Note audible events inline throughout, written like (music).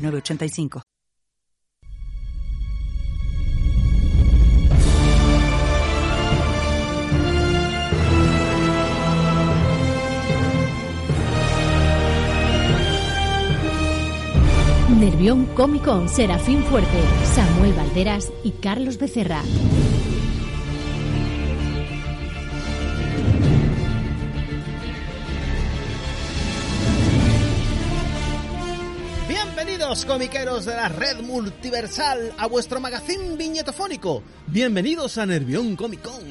906985. Nervión Cómico, Serafín Fuerte, Samuel Valderas y Carlos Becerra. Bienvenidos comiqueros de la red multiversal a vuestro magazín viñetofónico. Bienvenidos a Nervión Comic Con.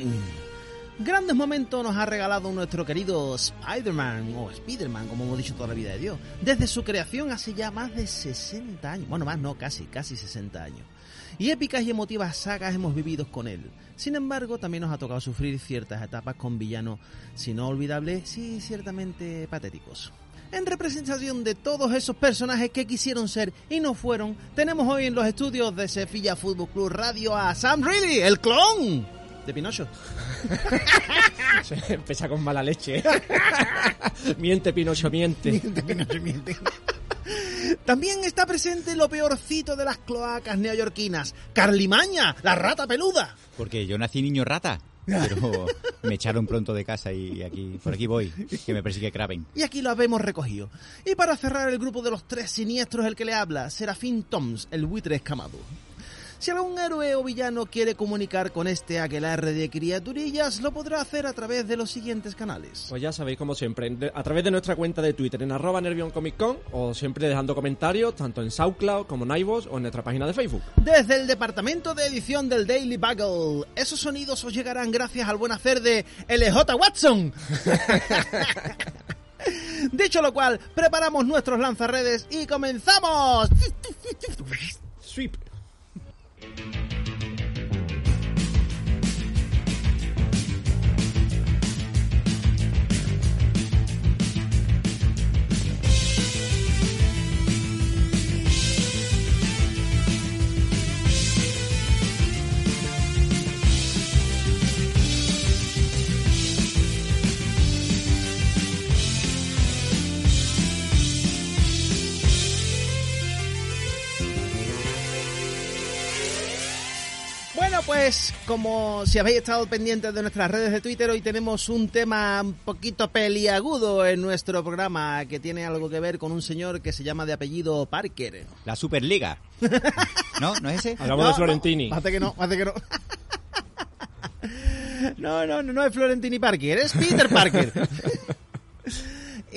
Grandes momentos nos ha regalado nuestro querido Spider-Man, o Spider-Man, como hemos dicho toda la vida de Dios, desde su creación hace ya más de 60 años. Bueno, más no, casi, casi 60 años. Y épicas y emotivas sagas hemos vivido con él. Sin embargo, también nos ha tocado sufrir ciertas etapas con villanos, si no olvidables, sí ciertamente patéticos. En representación de todos esos personajes que quisieron ser y no fueron, tenemos hoy en los estudios de Sevilla Fútbol Club Radio a Sam Reilly, el clon de Pinocho. (laughs) Empieza con mala leche. (laughs) miente, Pinocho, miente. Miente, Pinocho, miente. También está presente lo peorcito de las cloacas neoyorquinas, Carlimaña, la rata peluda. Porque yo nací niño rata. Pero me echaron pronto de casa y aquí por aquí voy, que me persigue Kraven. Y aquí lo habemos recogido. Y para cerrar el grupo de los tres siniestros, el que le habla, Serafín Toms, el buitre escamado. Si algún héroe o villano quiere comunicar con este aquelarre de criaturillas, lo podrá hacer a través de los siguientes canales. Pues ya sabéis, como siempre, a través de nuestra cuenta de Twitter en arroba Nervión Comic Con o siempre dejando comentarios tanto en SoundCloud como en iVoox o en nuestra página de Facebook. Desde el departamento de edición del Daily Bugle, esos sonidos os llegarán gracias al buen hacer de LJ Watson. (laughs) Dicho lo cual, preparamos nuestros lanzarredes y comenzamos. Sweep. thank you pues como si habéis estado pendientes de nuestras redes de Twitter, hoy tenemos un tema un poquito peliagudo en nuestro programa que tiene algo que ver con un señor que se llama de apellido Parker. La Superliga. (laughs) ¿No? ¿No es ese? Hablamos de Florentini. No, hace que no, hace que no. (laughs) No, no, no, no es Florentini Parker, es Peter Parker. (laughs)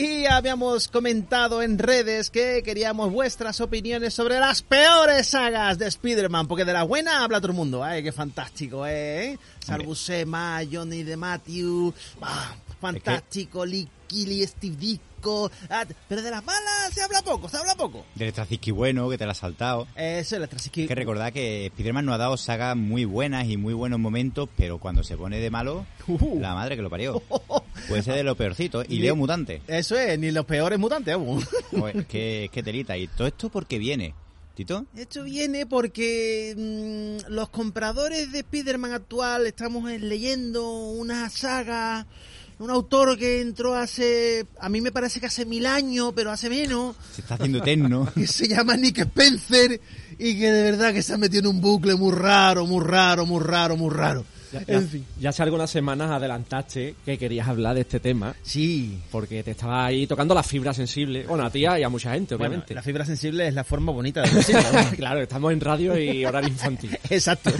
Y habíamos comentado en redes que queríamos vuestras opiniones sobre las peores sagas de Spider-Man, porque de la buena habla todo el mundo. ¡Ay, qué fantástico, eh! Salvusema, Johnny de Matthew, ah, fantástico, Lee Killy, Steve Disco, ah, pero de las malas se habla poco, se habla poco. Del Straczynski bueno, que te la has saltado. Eso es la Hay que recordar que Spider-Man nos ha dado sagas muy buenas y muy buenos momentos, pero cuando se pone de malo, Uh. la madre que lo parió. (laughs) Puede ser de lo peorcito. Y Leo Mutante. Eso es, ni los peores mutantes. (laughs) Joder, qué, qué telita. Y todo esto porque viene. ¿Tito? Esto viene porque mm, los compradores de Spider-Man actual estamos eh, leyendo una saga, un autor que entró hace, a mí me parece que hace mil años, pero hace menos, Se está haciendo eterno. (laughs) que se llama Nick Spencer y que de verdad que se ha metido en un bucle muy raro, muy raro, muy raro, muy raro. Ya, ya- En fin. ya hace algunas semanas adelantaste que querías hablar de este tema Sí. porque te estaba ahí tocando la fibra sensible. Bueno, a ti y a mucha gente, Bueno, obviamente. la fibra sensible es la forma bonita de (laughs) decirlo. (laughs) claro, estamos en radio y horario infantil. Exacto.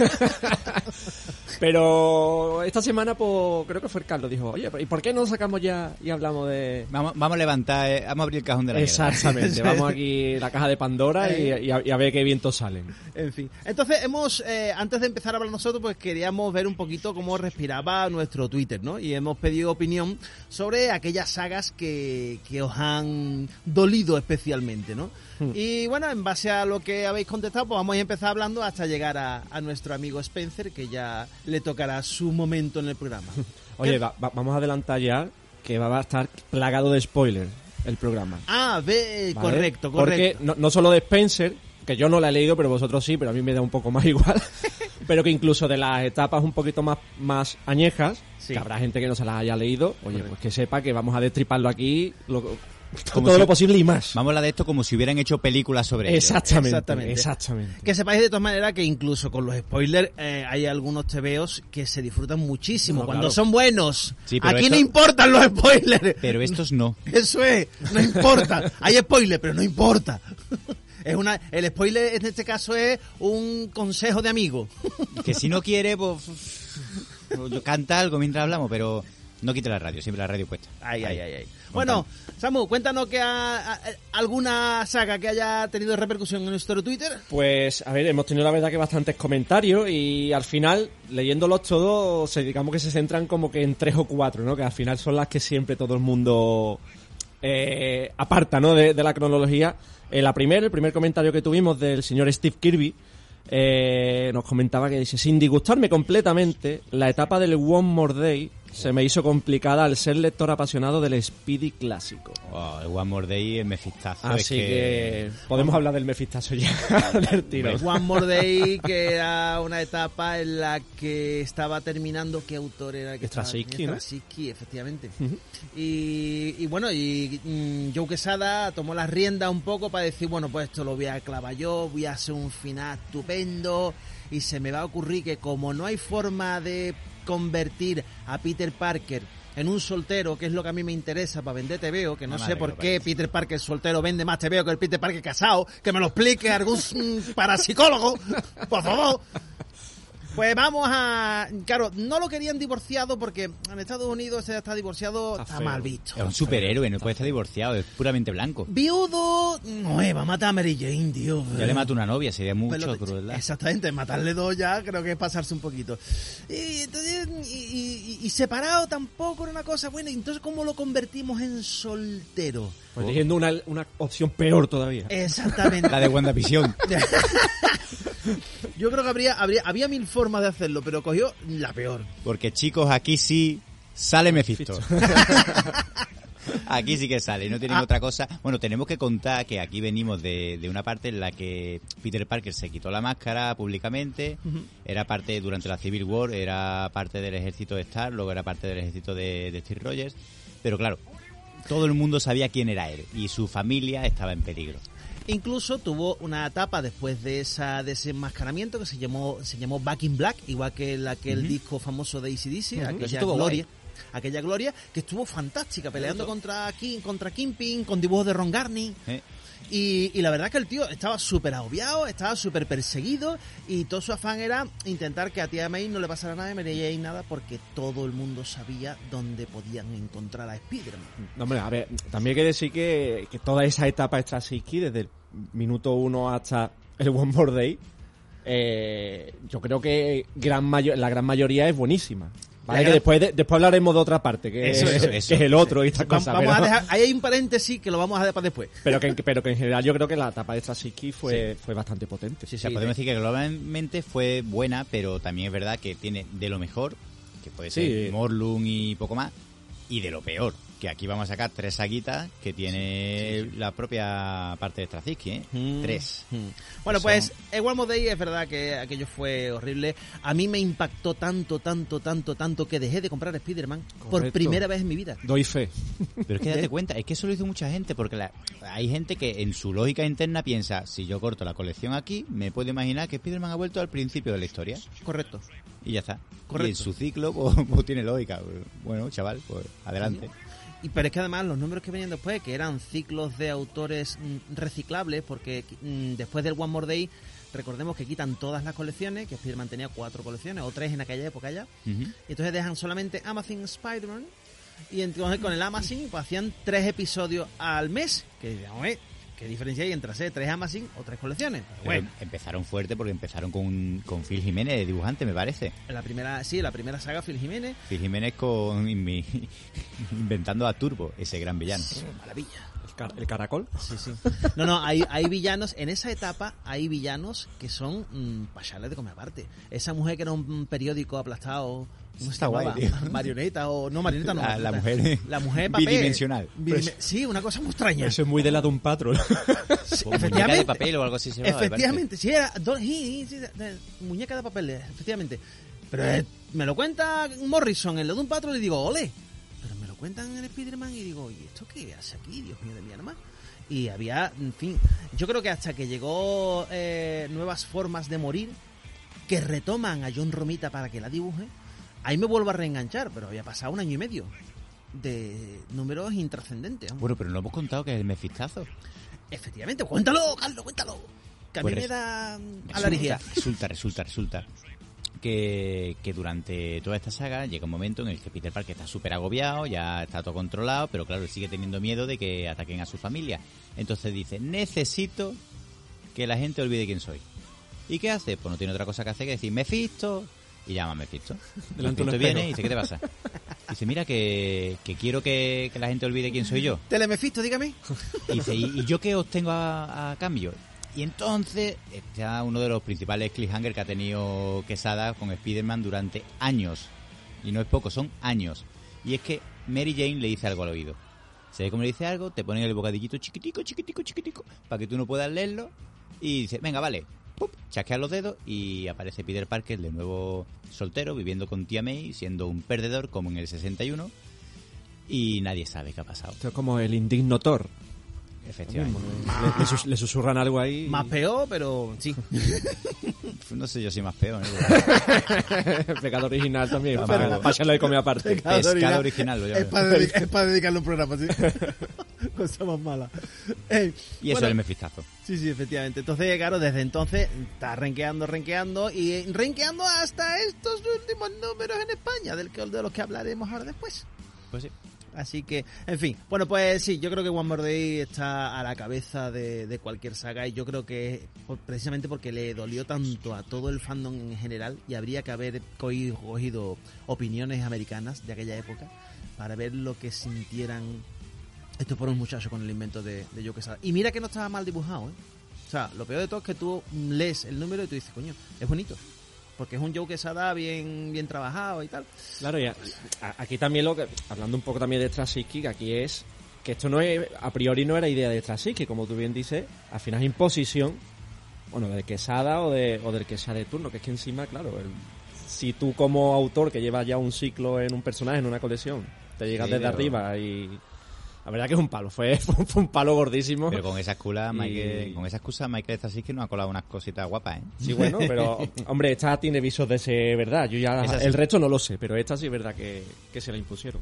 Pero esta semana, pues, creo que fue el Carlos, dijo, oye, ¿y por qué no sacamos ya y hablamos de... Vamos, vamos a levantar, eh, vamos a abrir el cajón de la. Exactamente, vamos aquí la caja de Pandora y, y a, y a ver qué vientos salen. En fin. Entonces, hemos, eh, antes de empezar a hablar nosotros, pues queríamos ver un poquito cómo respiraba nuestro Twitter, ¿no? Y hemos pedido opinión sobre aquellas sagas que, que os han dolido especialmente, ¿no? Y bueno, en base a lo que habéis contestado, pues vamos a empezar hablando hasta llegar a, a nuestro amigo Spencer, que ya le tocará su momento en el programa. (laughs) Oye, ¿Qué- va- va- vamos a adelantar ya que va a estar plagado de spoilers el programa. Ah, ve, ¿vale? correcto, Porque correcto. no, no solo de Spencer, que yo no la he leído, pero vosotros sí, pero a mí me da un poco más (laughs) igual. (laughs) pero que incluso de las etapas un poquito más, más añejas, Sí. que habrá gente que no se las haya leído, oye, pues que sepa que vamos a destriparlo aquí lo- Como todo si- lo posible y más. Vamos a hablar de esto como si hubieran hecho películas sobre ello. Exactamente, Exactamente. exactamente. Que sepáis de todas maneras que incluso con los spoilers eh, hay algunos TVOs que se disfrutan muchísimo No, cuando claro. son buenos. Sí, pero Aquí esto- no importan los spoilers. Pero estos no. (laughs) Eso es, no importa. Hay spoiler, pero no importa. (laughs) Es una, el spoiler en este caso es un consejo de amigo. Que si no quiere, pues... (laughs) pues, Canta algo mientras hablamos, pero no quite la radio, siempre la radio puesta. Ay, ay, Ahí. ay, ay. Bueno, Samu, cuéntanos que ha- alguna saga que haya tenido repercusión en nuestro Twitter. Pues, a ver, hemos tenido la verdad que bastantes comentarios y al final, leyéndolos todos, se, digamos que se centran como que en tres o cuatro, ¿no? Que al final son las que siempre todo el mundo eh, aparta, ¿no? De, de la cronología. Eh, la primera, el primer comentario que tuvimos del señor Steve Kirby, eh, nos comentaba que dice, sin disgustarme completamente, la etapa del One More Day se me hizo complicada al ser lector apasionado del Speedy clásico. Oh, el One More Day es mefistazo. es Así que... podemos hablar del Mefistazo ya (laughs) del tiro. One More Day, que era una etapa en la que estaba terminando. ¿Qué autor era el que estaba? Straczynski, ¿no? Straczynski, efectivamente. y, y bueno, y mm, Joe Quesada tomó las riendas un poco para decir, bueno, pues esto lo voy a clavar yo, voy a hacer un final estupendo. Y se me va a ocurrir que como no hay forma de convertir a Peter Parker en un soltero, que es lo que a mí me interesa para vender TVO, que no Ah, sé por qué parece. Peter Parker soltero vende más TVO que el Peter Parker casado, que me lo explique algún (laughs) parapsicólogo, por favor. Pues vamos a... Claro, no lo querían divorciado porque en Estados Unidos ese está divorciado, Está mal visto. Es un superhéroe, no puede estar divorciado, es puramente blanco. Viudo, no, va a matar a Mary Jane, tío. Ya le mato una novia, sería mucho Pero- crueldad. Exactamente, matarle dos ya creo que es pasarse un poquito. Y, entonces, y, y- y separado tampoco era una cosa buena. Entonces, ¿cómo lo convertimos en soltero? Pues diciendo una, una opción peor todavía. Exactamente. La de WandaVision. (laughs) (laughs) Yo creo que habría, habría, había mil formas de hacerlo, pero cogió la peor. Porque chicos, aquí sí sale Mephisto. (laughs) Aquí sí que sale, no tienen Ah. otra cosa. Bueno, tenemos que contar que aquí venimos de, de una parte en la que Peter Parker se quitó la máscara públicamente, era parte durante la Civil War, era parte del ejército de Star, luego era parte del ejército de, de Steve Rogers, pero claro, todo el mundo sabía quién era él y su familia estaba en peligro. Incluso tuvo una etapa después de esa desenmascaramiento que se llamó se llamó Back in Black, igual que el, aquel disco famoso de ACDC, Eso aquella gloria. Aquella gloria que estuvo fantástica, peleando contra, King, contra Kingpin, con dibujos de Ron Garney. ¿eh? Y, y la verdad que el tío estaba súper agobiado, estaba súper perseguido y todo su afán era intentar que a tía May no le pasara nada y Mary Jane nada porque todo el mundo sabía dónde podían encontrar a Spider-Man. No, hombre, a ver, también hay que decir que, que toda esa etapa Straczynski, desde el minuto uno hasta el One More Day, eh, yo creo que gran la gran mayoría es buenísima. ¿Vale? Que después, de- después hablaremos de otra parte, que, Eso, es, eso, eso. que es el otro y estas cosas. vamos pero, a dejar, ahí hay un paréntesis que lo vamos a dejar para después. pero, que, pero que en general yo creo que la etapa de Straczynski fue, fue bastante potente. O sea, podemos decir que globalmente fue buena, pero también es verdad que tiene de lo mejor, que puede Sí. ser Morlun y poco más, y de lo peor, que aquí vamos a sacar tres saguitas que tiene la propia parte de Straczynski, ¿eh? Mm. Tres. Mm. Bueno, Son- pues el One More Day es verdad que aquello fue horrible. A mí me impactó tanto, tanto, tanto, tanto que dejé de comprar Spider-Man por primera vez en mi vida. Doy fe. Pero es que (laughs) date cuenta, es que eso lo hizo mucha gente, porque la- hay gente que en su lógica interna piensa, si yo corto la colección aquí, me puedo imaginar que Spider-Man ha vuelto al principio de la historia, Correcto. y ya está. Correcto. Y en su ciclo, (laughs) pues, pues tiene lógica. Bueno, chaval, pues adelante. Y pero es que además los números que venían después, que eran ciclos de autores mm, reciclables, porque mm, después del One More Day, recordemos que quitan todas las colecciones, que Spider-Man tenía cuatro colecciones, o tres en aquella época ya, y entonces dejan solamente Amazing Spider-Man, y entonces con el Amazing pues, hacían tres episodios al mes, que digamos, eh, ¿qué diferencia hay entre hacer tres Amazing o tres colecciones? Pero bueno, empezaron fuerte porque empezaron con, con Phil Jiménez, de dibujante, me parece. la primera, sí, la primera saga Phil Jiménez, Phil Jiménez con mi- (laughs) inventando a Turbo, ese gran villano. maravilla. El, car- el caracol. Sí, sí. No, no, hay, hay villanos, en esa etapa hay villanos que son mm, pachales de comer aparte. Esa mujer que era un periódico aplastado, ¿cómo se Está guay, tío. Marioneta o no marioneta, no. La- la mujer La mujer papel. bidimensional. Bidime- sí, una cosa muy extraña. Eso es muy de la de un patrón. Sí, (laughs) muñeca de efectivamente. papel o algo así se Efectivamente, sí, era muñeca de papel, efectivamente. Pero eh, me lo cuenta Morrison en lo de un patrón y digo, ole. Me cuentan en Spider-Man y digo, ¿y esto qué hace aquí? Dios mío de mi alma. Y había, en fin, yo creo que hasta que llegó eh, nuevas formas de morir, que retoman a John Romita para que la dibuje, ahí me vuelvo a reenganchar, pero había pasado un año y medio de números intrascendentes. Bueno, pero no hemos contado que es el mefistazo. Efectivamente, cuéntalo, Carlos, cuéntalo. Que a mí Pues me res- da alergia. resulta, resulta, resulta que, que durante toda esta saga llega un momento en el que Peter Parker está súper agobiado, ya está todo controlado, pero claro, sigue teniendo miedo de que ataquen a su familia. Entonces dice, necesito que la gente olvide quién soy. ¿Y qué hace? Pues no tiene otra cosa que hacer que decir, Mephisto, y llama a Mephisto. (laughs) Delante Mephisto viene y dice, ¿qué te pasa? Dice, mira que, que quiero que, que la gente olvide quién soy yo. Telemefisto, dígame. Y dice, ¿y, y yo qué os tengo a, a cambio? Y entonces está uno de los principales cliffhanger que ha tenido Quesada con Spider-Man durante años. Y no es poco, son años. Y es que Mary Jane le dice algo al oído. Se ve como le dice algo, te ponen el bocadillito chiquitico, chiquitico, chiquitico, para que tú no puedas leerlo. Y dice, venga, vale. Pup, chasquea los dedos y aparece Peter Parker de nuevo soltero, viviendo con tía May, siendo un perdedor como en el 61. Y nadie sabe qué ha pasado. Esto es como el indigno Thor. Efectivamente. Le, le sus- le susurran algo ahí. Más peor, pero sí. (laughs) No sé yo si más feo, ¿no? (laughs) Pecado original también. Pásalo de comer aparte. Pescado original, lo llamo. Es para, dedica- es para dedicarle un programa, sí. (laughs) Cosa más mala. Y eso bueno, es el mefistazo. Sí, sí, efectivamente. Entonces, claro, desde entonces está renqueando, renqueando y renqueando hasta estos últimos números en España, del que, de los que hablaremos ahora después. Pues sí. Así que, en fin, bueno, pues sí, yo creo que One More Day está a la cabeza de, cualquier saga y yo creo que por- precisamente porque le dolió tanto a todo el fandom en general y habría que haber cogido, opiniones americanas de aquella época para ver lo que sintieran estos pobres muchachos con el invento de, de Quesada. Y mira que no estaba mal dibujado, ¿eh? O sea, lo peor de todo es que tú lees el número y tú dices, coño, es bonito. Porque es un Joe Quesada bien, bien trabajado y tal. Claro, y a- a- aquí también lo que, hablando un poco también de Straczynski, que aquí es que esto no es, a priori no era idea de Straczynski, como tú bien dices, al final es imposición, bueno, del Quesada o, de, o del que sea de turno, que es que encima, claro, el- si tú como autor que llevas ya un ciclo en un personaje, en una colección, te llegas Sí, desde pero- arriba y... La verdad que es un palo, fue, (laughs) fue un palo gordísimo. Pero con esa excusa, Y- con esa excusa, Michael Straczynski nos ha colado unas cositas guapas, ¿eh? Sí, bueno, pero (laughs) hombre, esta tiene visos de ser verdad. Yo ya sí. el resto no lo sé, pero esta sí es verdad que, que se la impusieron.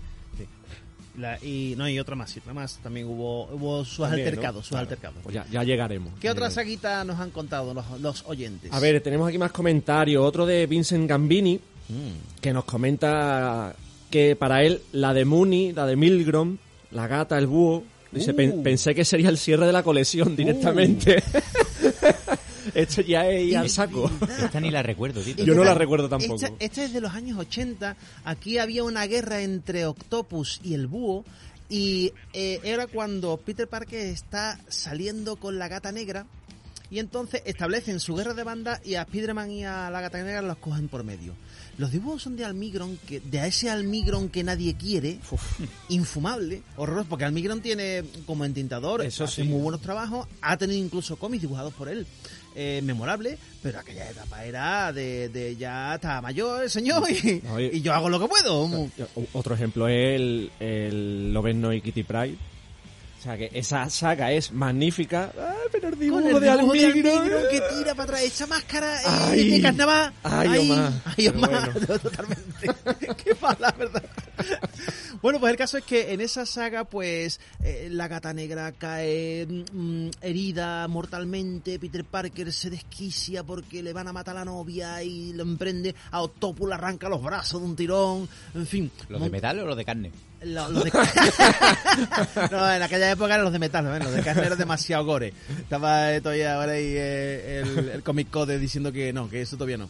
La- y no, y otra más, y otra más. También hubo, hubo sus También, ¿no? altercados, sus Claro. altercados. Pues ya, ya llegaremos. ¿Qué otra Llegaremos. saguita nos han contado los, los oyentes? A ver, tenemos aquí más comentarios. Otro de Vincent Gambini, Mm. que nos comenta que para él la de Mooney, la de Milgrom, la gata, el búho, dice, Uh. "Pen- pensé que sería el cierre de la colección directamente. (laughs) Esto ya es ir al saco. Esta ni la recuerdo, tío. Yo no la recuerdo tampoco. Esta, esta es de los años 80. Aquí había una guerra entre Octopus y el búho. Y eh, era cuando Peter Parker está saliendo con la gata negra. Y entonces establecen su guerra de banda y a Spiderman y a la gata negra los cogen por medio. Los dibujos son de Almigron, que, de ese Almigron que nadie quiere, infumable, horroroso, porque Almigron tiene como entintador, Eso hace sí. muy buenos trabajos, ha tenido incluso cómics dibujados por él, eh, memorable, pero aquella etapa era de, de ya está mayor el señor y, No, y- y yo hago lo que puedo. Otro ejemplo es el, el Loveno y Kitty Pride. O sea que esa saga es magnífica. ¡Ah, pero el dibujo, Con el de dibujo de Almigro! Almigro que tira para atrás, esa máscara eh, Ay. de carnaval. Ay, Omar. ay, Pero Omar, bueno. (laughs) totalmente. (laughs) Qué mala, ¿verdad? (laughs) Bueno, pues el caso es que en esa saga, pues, eh, la gata negra cae mm, herida mortalmente, Peter Parker se desquicia porque le van a matar a la novia y lo emprende, a Octopus le arranca los brazos de un tirón, en fin. ¿Los de metal o los de carne? lo- los de (laughs) no, en aquella época eran los de metal, ¿no? los de carne eran demasiado gore. Estaba eh, todavía ahora ahí eh, el, el Comic Code diciendo que no, que eso todavía no.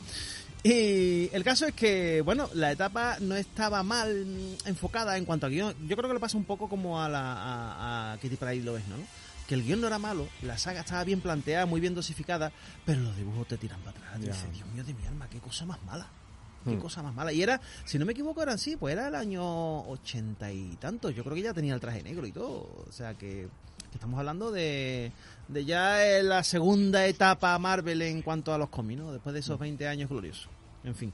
Y el caso es que, bueno, la etapa no estaba mal enfocada en cuanto a guion. Yo creo que le pasa un poco como a, la, a, a Kitty Pryde lo ves, ¿no? Que el guion no era malo, la saga estaba bien planteada, muy bien dosificada, pero los dibujos te tiran para atrás. Y dices, Dios mío de mi alma, qué cosa más mala. Qué Hmm. cosa más mala. Y era, si no me equivoco, eran sí, pues era el año ochenta y tantos. Yo creo que ya tenía el traje negro y todo. O sea que estamos hablando de, de ya eh, la segunda etapa Marvel en cuanto a los cómics, ¿no? Después de esos 20 años gloriosos. En fin.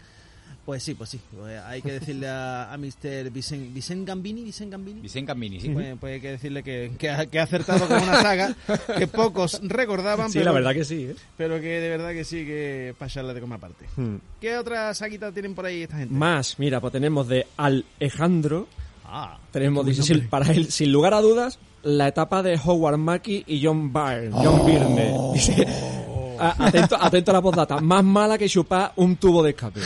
Pues sí, pues sí. Pues hay que decirle a, a Mr. Vicent, Vicent Gambini, Vicent Gambini. Vicente Gambini, sí. Pues, pues hay que decirle que, que ha, que ha acertado con una saga que pocos recordaban, Sí, pero, la verdad que sí, ¿eh? pero que de verdad que sí que para echarle de comer aparte. Hmm. ¿Qué otra saguita tienen por ahí esta gente? Más, mira, pues tenemos de Alejandro, Ah, tenemos, para él, sin lugar a dudas, la etapa de Howard Mackie y John Byrne, John Byrne. Dice, a- atento, atento a la postdata, más mala que chupar un tubo de escape.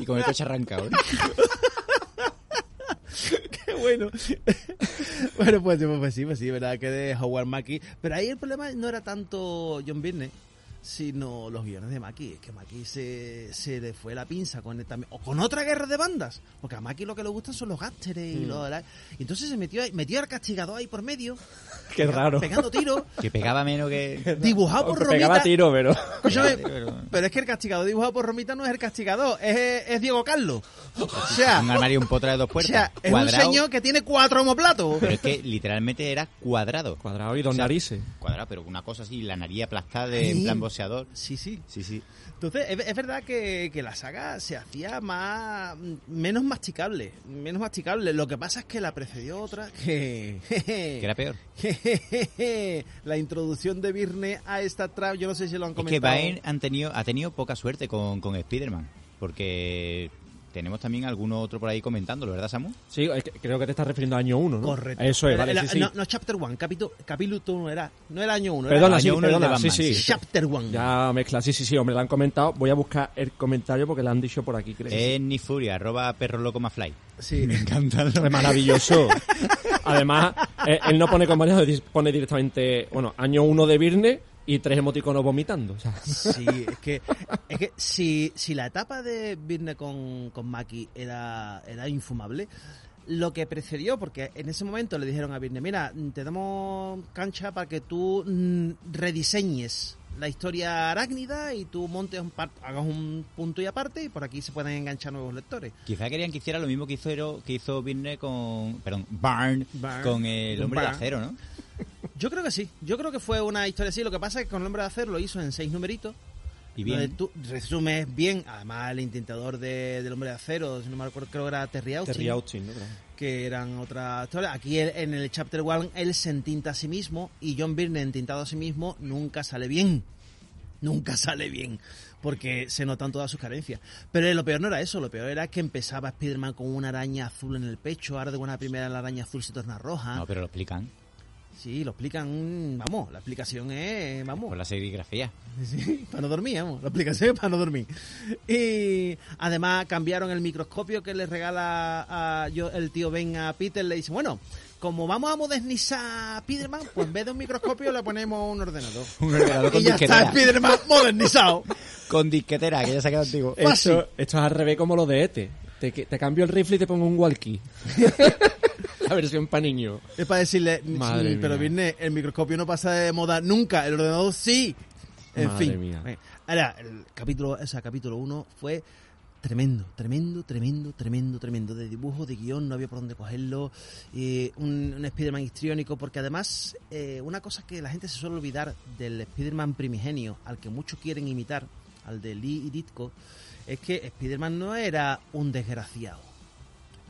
Y con el coche arrancado. ¿eh? (laughs) Qué bueno. bueno, pues, pues sí, pues sí, verdad que de Howard Mackie. Pero ahí el problema no era tanto John Byrne, sino los guiones de Mackie. Es que Mackie se, se le fue la pinza con el también, o con otra guerra de bandas. Porque a Mackie lo que le gustan son los gásteres y los... la- y entonces se metió ahí, metió al castigador ahí por medio. (laughs) Qué raro. Pegando tiros, (laughs) Que pegaba menos que... dibujado por Aunque pegaba Romita. tiro, pero... Escúchame, (laughs) Pero- es que el castigador dibujado por Romita no es el castigador, es, es Diego Carlos. O sea, Un armario un potra de dos o puertas. sea es un señor que tiene cuatro homoplatos. Pero es que literalmente era cuadrado. Cuadrado y dos O sea, narices. Cuadrado, pero una cosa así, la nariz aplastada de, en plan boxeador. Sí, sí. Sí, sí. Entonces, es, es verdad que, que la saga se hacía más menos masticable, menos masticable. Lo que pasa es que la precedió otra que... (laughs) Que era peor. (laughs) la introducción de Virne a esta trap, yo no sé si lo han Es que comentado. Byrne han tenido, ha tenido poca suerte con, con Spider-Man. Porque tenemos también alguno otro por ahí comentándolo, ¿verdad, Samu? Sí, es que- creo que te estás refiriendo a año 1, ¿no? Correcto. Eso es, vale, era- sí, sí. No, no, chapter 1, capítulo, capítulo 1 era, no era año 1, Perdona, año sí, uno el de perdona, sí, sí. sí. chapter 1. Ya mezcla, sí, sí, sí, hombre, lo han comentado. Voy a buscar el comentario porque lo han dicho por aquí, creo. Es Nick Fury, arroba perro loco más fly. Sí. Me encanta. Es maravilloso. Además, eh, él no pone comentarios, pone directamente, bueno, año 1 de Virne y tres emoticonos vomitando. O sea, Sí, es que, es que si, si la etapa de Virne con, con Maki era, era infumable, lo que precedió, porque en ese momento le dijeron a Virne, mira, te damos cancha para que tú mm, rediseñes la historia arácnida y tú montes un par- hagas un punto y aparte y por aquí se pueden enganchar nuevos lectores. Quizá querían que hiciera lo mismo que hizo, que hizo Virne con. Perdón, Barn, Barn. con el Con hombre de acero, ¿no? Yo creo que sí, yo creo que fue una historia así, lo que pasa es que con el hombre de hacer lo hizo en seis numeritos Y Donde bien. tú resumes bien, además el intentador de, del hombre de acero, si no me acuerdo, creo que era Terry Austin, Terry Austin, ¿no? Claro. que eran otras historias. Aquí él- en el chapter 1 él se entinta a sí mismo y John Byrne entintado a sí mismo nunca sale bien. Nunca sale bien. Porque se notan todas sus carencias. Pero lo peor no era eso, lo peor era que empezaba Spider-Man con una araña azul en el pecho, ahora de buena primera la araña azul se torna roja. No, pero lo explican Sí, lo explican, vamos, la explicación es, vamos. por la serigrafía. (laughs) Sí, para no dormir, vamos. La aplicación es para no dormir. Y además cambiaron el microscopio que le regala a yo, el tío Ben a Peter. Le dice, bueno, como vamos a modernizar a Spiderman, pues en vez de un microscopio le ponemos un ordenador. (laughs) Un ordenador con y ya está disquetera. Spiderman modernizado. (laughs) Con disquetera, que ya se ha quedado antiguo. Esto, esto es al revés como lo de Ete. Te, te cambio el rifle y te pongo un walkie. La versión para niños. Es para decirle, Madre pero viene, el microscopio no pasa de moda nunca, el ordenador sí. En Madre fin. mía. Ahora, el capítulo, o sea, capítulo 1 fue tremendo, tremendo, tremendo, tremendo, tremendo. De dibujo, de guion, no había por dónde cogerlo. eh, un, un Spider-Man histriónico, porque además, eh, una cosa que la gente se suele olvidar del Spider-Man primigenio, al que muchos quieren imitar, al de Lee y Ditko, es que Spider-Man no era un desgraciado.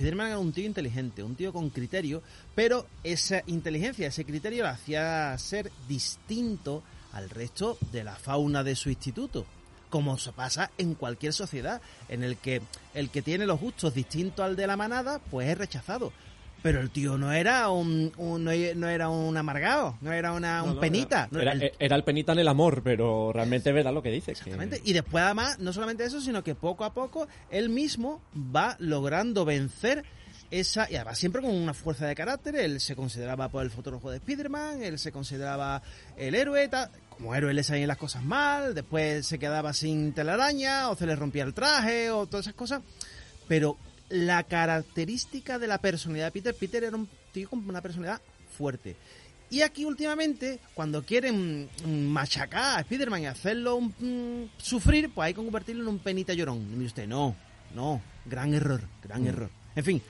Spider-Man era un tío inteligente, un tío con criterio, pero esa inteligencia, ese criterio, lo hacía ser distinto al resto de la fauna de su instituto. Como se pasa en cualquier sociedad, en el que el que tiene los gustos distintos al de la manada, pues es rechazado. Pero el tío no era un, un- no, no era un amargado, no era una, un penita. Era, el- era- era el penita en el amor, pero realmente es verdad lo que dices. que- Exactamente. Y después, además, no solamente eso, sino que poco a poco él mismo va logrando vencer esa, y además siempre con una fuerza de carácter, él se consideraba por el fotógrafo de Spider-Man, él se consideraba el héroe, ta- como héroe le salían las cosas mal, después se quedaba sin telaraña, o se le rompía el traje, o todas esas cosas, pero la característica de la personalidad de Peter, Peter era un tío con una personalidad fuerte. Y aquí últimamente, cuando quieren mm, machacar a Spider-Man y hacerlo mm, sufrir, pues hay que convertirlo en un penita llorón. Y mire usted, no, no, gran error, gran error. En fin,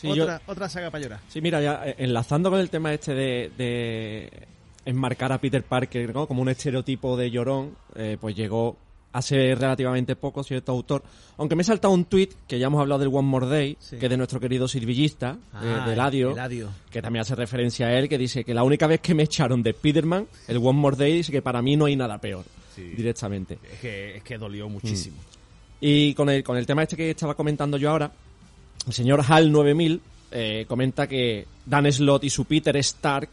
Sí, yo- otra, otra saga para llorar. Sí, mira, ya eh, enlazando con el tema este de, de enmarcar a Peter Parker ¿no? como un estereotipo de llorón, eh, pues llegó hace relativamente poco cierto autor. Aunque me he saltado un tweet que ya hemos hablado del One More Day, Sí. que es de nuestro querido sirvillista, Ah, eh, de Eladio, Eladio. que también hace referencia a él, que dice que la única vez que me echaron de Spider-Man, el One More Day, dice que para mí no hay nada peor, directamente. Es que, es que dolió muchísimo. Y con el, con el tema este que estaba comentando yo ahora, el señor HAL 9000 eh, comenta que Dan Slott y su Peter Stark,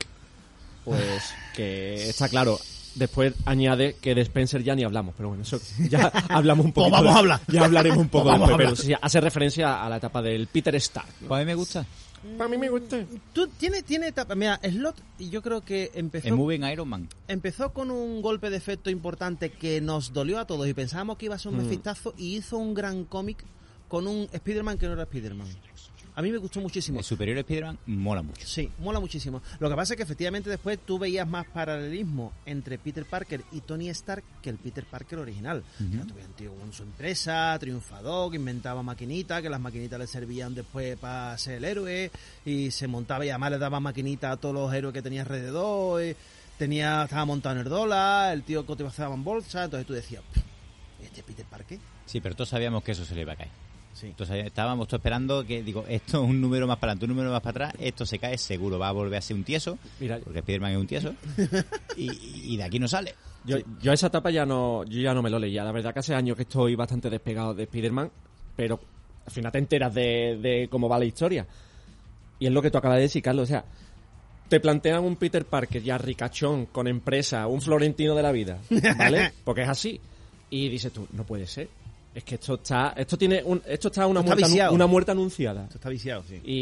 pues que está claro. Después añade que de Spencer ya ni hablamos, pero bueno, eso ya (laughs) hablamos un poco. Pues vamos a hablar. Ya hablaremos un poco Pues después, pero sí, hace referencia a la etapa del Peter Stark. ¿no? Pues a mí me gusta. Para mí me gusta. Tú tiene, tiene etapa. Mira, Slot, y yo creo que empezó. Muy bien Iron Man. empezó con un golpe de efecto importante que nos dolió a todos y pensábamos que iba a ser un mefistazo y hizo un gran cómic con un Spider-Man que no era Spider-Man. A mí me gustó muchísimo. El superior Spider-Man mola mucho. Sí, mola muchísimo. Lo que pasa es que efectivamente después tú veías más paralelismo entre Peter Parker y Tony Stark que el Peter Parker original. O sea, tuvieron un tío con su empresa, triunfador, que inventaba maquinitas, que las maquinitas le servían después para ser el héroe, y se montaba y además le daba maquinitas a todos los héroes que tenía alrededor, y tenía, estaba montado en el dólar, el tío cotizaba en bolsa, entonces tú decías, ¿este Peter Parker? Sí, pero todos sabíamos que eso se le iba a caer. Sí. Entonces estábamos todos esperando que, digo, esto es un número más para adelante, un número más para atrás, esto se cae seguro, va a volver a ser un tieso, Mira, porque Spider-Man es un tieso, y, y de aquí no sale. Yo, yo esa etapa ya no, yo ya no me lo leía. La verdad que hace años que estoy bastante despegado de Spider-Man, pero al final te enteras de, de cómo va la historia. Y es lo que tú acabas de decir, Carlos. O sea, te plantean un Peter Parker ya ricachón, con empresa, un florentino de la vida, ¿vale? (laughs) Porque es así. Y dices tú, no puede ser. Es que esto está, esto tiene un, esto está una Esto está muerte, viciado. una muerte anunciada. Esto está viciado, sí. Y,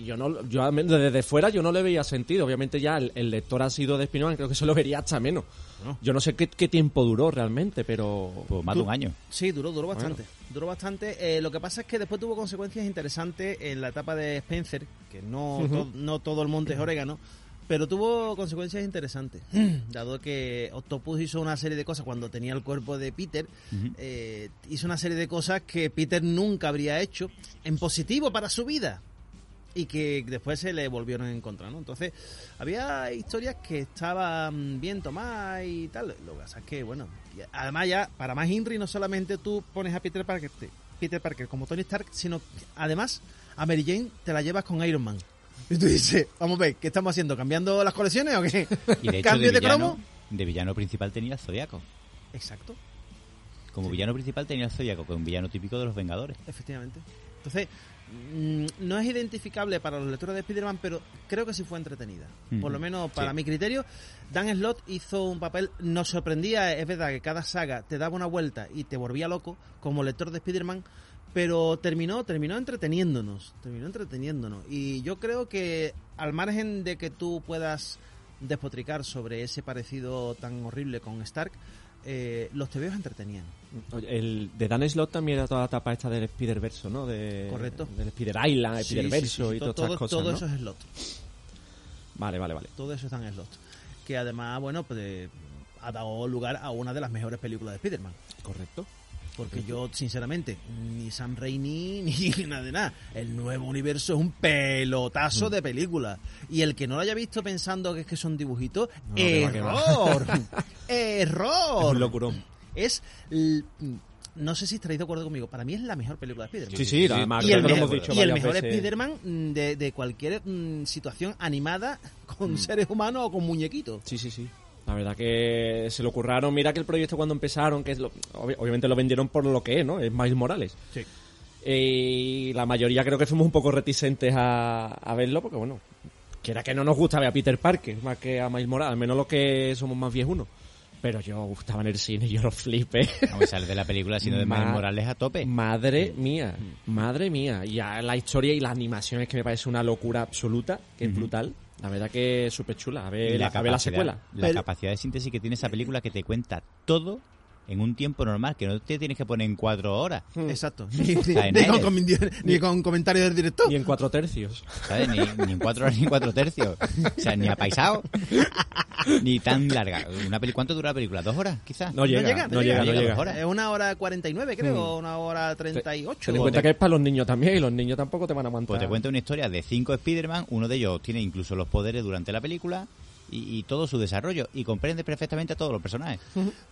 y yo no, yo desde fuera yo no le veía sentido. Obviamente ya el, el lector ha sido de Spider-Man, creo que se lo vería hasta menos. No. Yo no sé qué, qué tiempo duró realmente, pero... Pues más de un año. Sí, duró, duró bastante. Duró bastante. Eh, lo que pasa es que después tuvo consecuencias interesantes en la etapa de Spencer, que no, to- no todo el monte es orégano, pero tuvo consecuencias interesantes. Dado que Octopus hizo una serie de cosas cuando tenía el cuerpo de Peter, eh, hizo una serie de cosas que Peter nunca habría hecho en positivo para su vida y que después se le volvieron en contra, ¿no? Entonces, había historias que estaban bien tomadas y tal. Lo que pasa es que, bueno, además ya, para más Henry, no solamente tú pones a Peter Parker, te- Peter Parker como Tony Stark, sino que además a Mary Jane te la llevas con Iron Man. Y tú dices, vamos a ver, ¿qué estamos haciendo? ¿Cambiando las colecciones o qué? Y de hecho, ¿Cambio de de, villano, cromo? de villano principal tenía el Zodiaco. Exacto, Como villano principal tenía el Zodiaco, que es un villano típico de los Vengadores. efectivamente. Entonces, mm, no es identificable para los lectores de Spider-Man, pero creo que sí fue entretenida. Mm. Por lo menos para Sí. mi criterio, Dan Slott hizo un papel, nos sorprendía, es verdad que cada saga te daba una vuelta y te volvía loco como lector de Spider-Man, pero terminó, terminó entreteniéndonos, terminó entreteniéndonos. Y yo creo que al margen de que tú puedas despotricar sobre ese parecido tan horrible con Stark, eh, los tebeos entretenían. Oye, El de Dan Slott también era toda la etapa esta del Spider-Verso, ¿no? De, Correcto. Del Spider Island, Sí, sí, sí, sí, y to- todas estas todo, cosas, todo ¿no? eso es Slot. Vale, vale, vale. Todo eso está en Slot. Que además, bueno, pues ha dado lugar a una de las mejores películas de Spider-Man. Correcto. Porque yo, sinceramente, ni Sam Raimi (laughs) ni nada de nada. El nuevo universo es un pelotazo de película. Y el que no lo haya visto pensando que es que son dibujitos, No, que va, que va. ¡error! (laughs) Es ¡Error! un locurón. Es... No sé si estaréis de acuerdo conmigo. Para mí es la mejor película de Spider-Man. Sí, sí, además y el, mejor, hemos dicho y el mejor. Spider-Man mm, de, de cualquier mm, situación animada con Mm. seres humanos o con muñequitos. Sí, sí, sí. La verdad que se lo curraron. Mira que el proyecto cuando empezaron, que es lo- obvi- obviamente lo vendieron por lo que es, ¿no? Es Miles Morales. Sí. Y la mayoría creo que fuimos un poco reticentes a, a verlo, porque bueno, que era que no nos gusta ver a Peter Parker más que a Miles Morales, al menos los que somos más viejunos. Pero yo estaba en el cine y yo lo flipé. Vamos a salir de la película siendo de Ma- Miles Morales a tope. Madre mía, madre mía. Y ya la historia y las animaciones que me parece una locura absoluta, que es brutal. La verdad que es súper chula. A ver, la, a ver la secuela. La Pero- capacidad de síntesis que tiene esa película que te cuenta todo en un tiempo normal, que no te tienes que poner en cuatro horas. Exacto. Ni, ni- ni con, ni comentarios del director. Y en cuatro tercios. ¿Sabes? Ni, ni en cuatro horas ni en cuatro tercios. O sea, ni apaisado, (laughs) ni tan larga. Una peli ¿Cuánto dura la película? ¿Dos horas, quizás? No llega, no llega, no llega. llega. Dos horas. Es una hora 49, creo, o una hora 38. Ten en cuenta que es para los niños también y los niños tampoco te van a aguantar. Pues te cuenta una historia de cinco Spider-Man, uno de ellos tiene incluso los poderes durante la película y, y todo su desarrollo y comprende perfectamente a todos los personajes.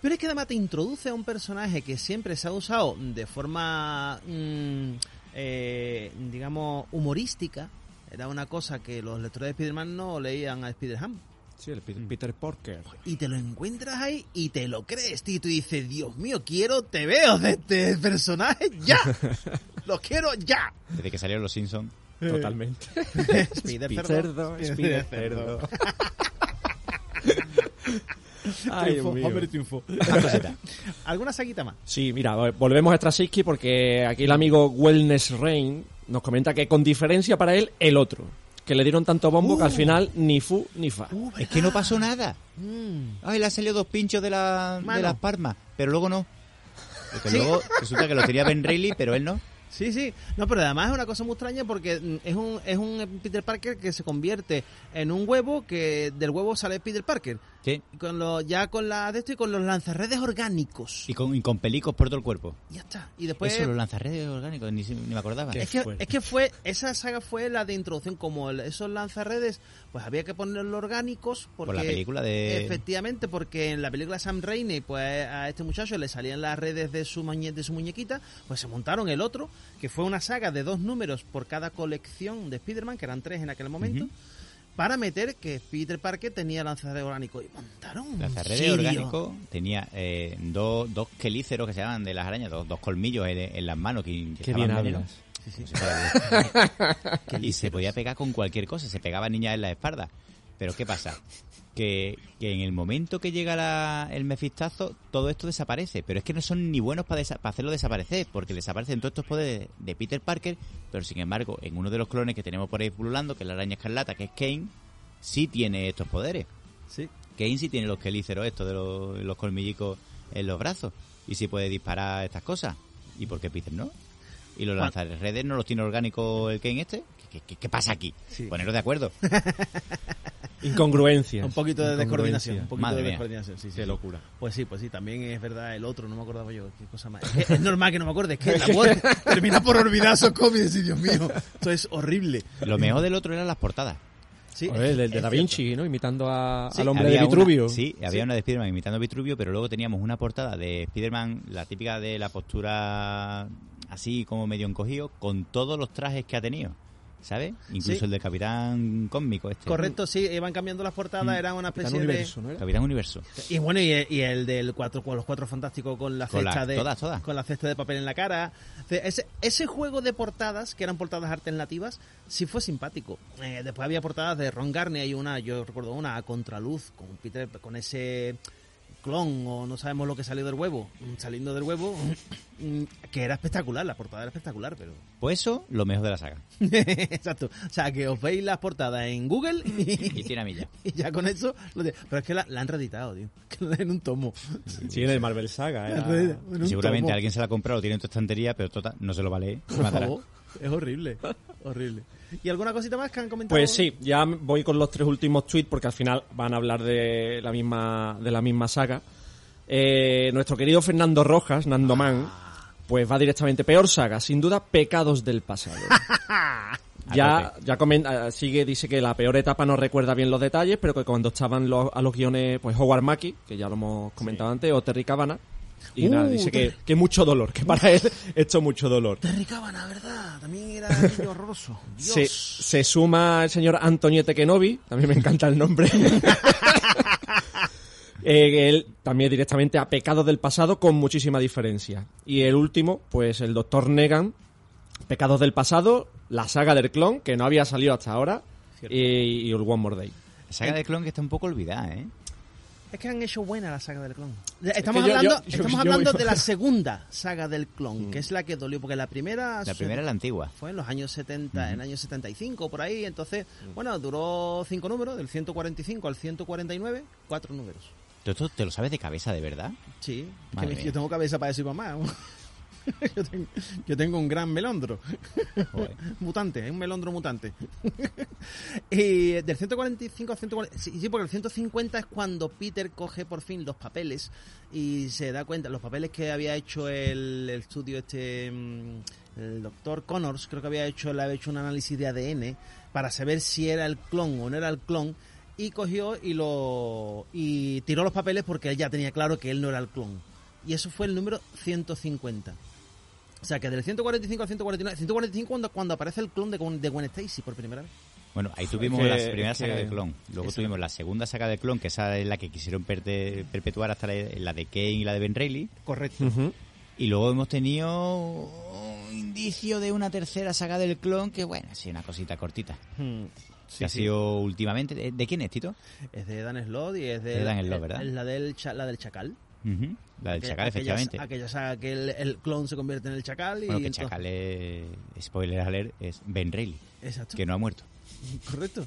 Pero es que además te introduce a un personaje que siempre se ha usado de forma, mm, eh, digamos, humorística. Era una cosa que los lectores de Spider-Man no leían a Spider-Ham. Sí, el Peter, Peter Parker. Y te lo encuentras ahí y te lo crees, tío. Y tú dices, Dios mío, quiero, te veo de este personaje ya. (laughs) Lo quiero ya. Desde que salieron los Simpsons. Totalmente. (laughs) Spider Cerdo, Spider Cerdo. (laughs) Ay, Triunfo, hombre, triunfo. ¿Alguna saguita más? Sí, mira, volvemos a Straczynski porque aquí el amigo Wellness Rain nos comenta que con diferencia para él, el otro. Que le dieron tanto bombo que al final ni fu ni fa. Es que no pasó nada. Mm. Ay, le han salido dos pinchos de, la, de las palmas, pero luego no. (laughs) Porque Sí. luego resulta que lo tenía Ben Reilly, pero él no. Sí, sí. No, pero además es una cosa muy extraña porque mm, es un, es un Peter Parker que se convierte en un huevo que del huevo sale Peter Parker. Sí. Con lo, ya con la de esto y con los lanzarredes orgánicos. Y con, y con pelicos por todo el cuerpo. ya está. Y después... Eso, los lanzarredes orgánicos, ni, si- ni me acordaba. es que, es que fue, esa saga fue la de introducción, como el- esos lanzarredes, pues había que ponerlos orgánicos porque... Por la película de- Efectivamente, porque en la película Sam Raimi, pues a este muchacho le salían las redes de su, muñe- de su muñequita, pues se montaron el otro, que fue una saga de dos números por cada colección de Spider-Man, que eran tres en aquel momento, para meter que Peter Parker tenía lanzarredes orgánicos. Y montaron un Lanzarredes chirio. orgánicos tenía eh, dos, dos quelíceros que se llaman de las arañas, dos, dos colmillos en, en las manos que Qué bien veneno. hablas. Sí, sí. (laughs) y se podía pegar con cualquier cosa, se pegaba a niñas en la espalda. Pero ¿qué pasa? Que, que en el momento que llega la- el mefistazo, todo esto desaparece. Pero es que no son ni buenos para hacerlo desaparecer, porque desaparecen todos estos poderes de Peter Parker, pero sin embargo, en uno de los clones que tenemos por ahí pululando, que es la araña escarlata, que es Kane, sí tiene estos poderes. Sí. Kane sí tiene los quelíceros estos de los, los colmillicos en los brazos. Y sí puede disparar estas cosas. ¿Y por qué Peter no? ¿Y los lanzarredes no los tiene orgánicos el Kane este? ¿Qué, qué- qué pasa aquí? Sí. Poneros de acuerdo. (laughs) Incongruencias. Un poquito de descoordinación. Un poquito Madre de descoordinación, sí, sí. Qué locura. Pues sí, pues sí, también es verdad el otro, no me acordaba yo, qué cosa más. Es, que es normal que no me acuerde, es que la voz (laughs) termina por olvidar esos cómics y Dios mío, esto es horrible. Lo mejor del otro eran las portadas. Sí, el de, Da cierto. Vinci, ¿no? Imitando a- Sí, al hombre de una- Vitruvio. sí, había una de Spider-Man imitando a Vitruvio, pero luego teníamos una portada de Spider-Man, la típica de la postura así como medio encogido, con todos los trajes que ha tenido. ¿Sabes? Incluso Sí. el del Capitán Cósmico este. Correcto, sí, iban cambiando las portadas, era una Capitán especie Universo, ¿no era? Capitán Universo. de... Y bueno, y, y el del cuatro, con los cuatro fantásticos con la Con la- cesta de... todas, todas. Con la cesta de papel en la cara. Ese, ese juego de portadas, que eran portadas alternativas, sí fue simpático. Eh, después había portadas de Ron Garney, hay una, yo recuerdo una, a Contraluz, con Peter, con ese clon o no sabemos lo que salió del huevo, mm, saliendo del huevo, mm, que era espectacular, la portada era espectacular, pero... (laughs) Pues eso, lo mejor de la saga. Exacto. O sea, que os veis las portadas en Google Y y, tiene a milla. (laughs) y ya con eso... lo de- Pero es que la, la han reeditado, tío. (laughs) Que en un tomo. Sí, en el Marvel Saga. era- Seguramente tomo. alguien se la ha comprado, lo tiene en tu estantería, pero total, no se lo vale. Se Por matará. favor. Es horrible. Horrible. ¿Y alguna cosita más que han comentado? Pues sí, ya voy con los tres últimos tweets porque al final van a hablar de la misma, de la misma saga. Eh, nuestro querido Fernando Rojas, Nando Man, pues va directamente peor saga, sin duda, Pecados del pasado. (laughs) ya, ya comenta, sigue, dice que la peor etapa no recuerda bien los detalles, pero que cuando estaban los- a los guiones, pues Howard Mackie, que ya lo hemos comentado antes, o Terry Cabana, y Uh, nada, dice que, que mucho dolor, que para él (laughs) esto mucho dolor. Terry Cabana, ¿verdad? También era (laughs) horroroso. Dios. Se, se suma el señor Antoniete Kenobi, también me encanta el nombre. (laughs) Eh, él también directamente a Pecados del pasado con muchísima diferencia. Y el último, pues el Doctor Negan, Pecados del pasado, la saga del clon, que no había salido hasta ahora, y, y el One More Day. La saga de clon que está un poco olvidada, ¿eh? Es que han hecho buena la saga del clon. Estamos que yo- hablando, yo- yo- estamos yo- hablando yo- de la segunda saga del clon, que es la que dolió, porque la primera... La primera es la antigua. fue en los años 70, en el año 75, por ahí. Entonces, bueno, duró cinco números, del 145 al 149, cuatro números. ¿Tú esto te lo sabes de cabeza, de verdad? Sí, que yo tengo cabeza para eso y para más. (laughs) yo, tengo, yo tengo un gran melondro. Joder. (laughs) mutante, es un melondro mutante. (laughs) y del 145 al 140, sí, sí, porque el 150 es cuando Peter coge por fin los papeles y se da cuenta, los papeles que había hecho el, el estudio este, mm, el doctor Connors, creo que había hecho, le había hecho un análisis de ADN para saber si era el clon o no era el clon y cogió y lo y tiró los papeles porque él ya tenía claro que él no era el clon. Y eso fue el número 150. O sea, que del 145 al 149, 145 cuando, cuando aparece el clon de, Gwen- de Gwen Stacy por primera vez. Bueno, ahí tuvimos que- la primera saga que- de clon. Luego tuvimos la segunda saga de clon, que esa es la que quisieron perte- perpetuar hasta la, la de Kane y la de Ben Reilly. Correcto. Y luego hemos tenido un indicio de una tercera saga del clon, que bueno, sí, una cosita cortita. Hmm, que sí, ha sí. sido últimamente. ¿De, de quién es, Tito? Es de Dan Slott y es de, De Dan Slott, ¿verdad? es la del, cha- la del Chacal. La del Aquella- Chacal, aquella- efectivamente. Aquella saga que el, el clon se convierte en el Chacal y... Bueno, que entonces- Chacal es, spoiler alert, es Ben Reilly, Exacto. que no ha muerto. (laughs) Correcto.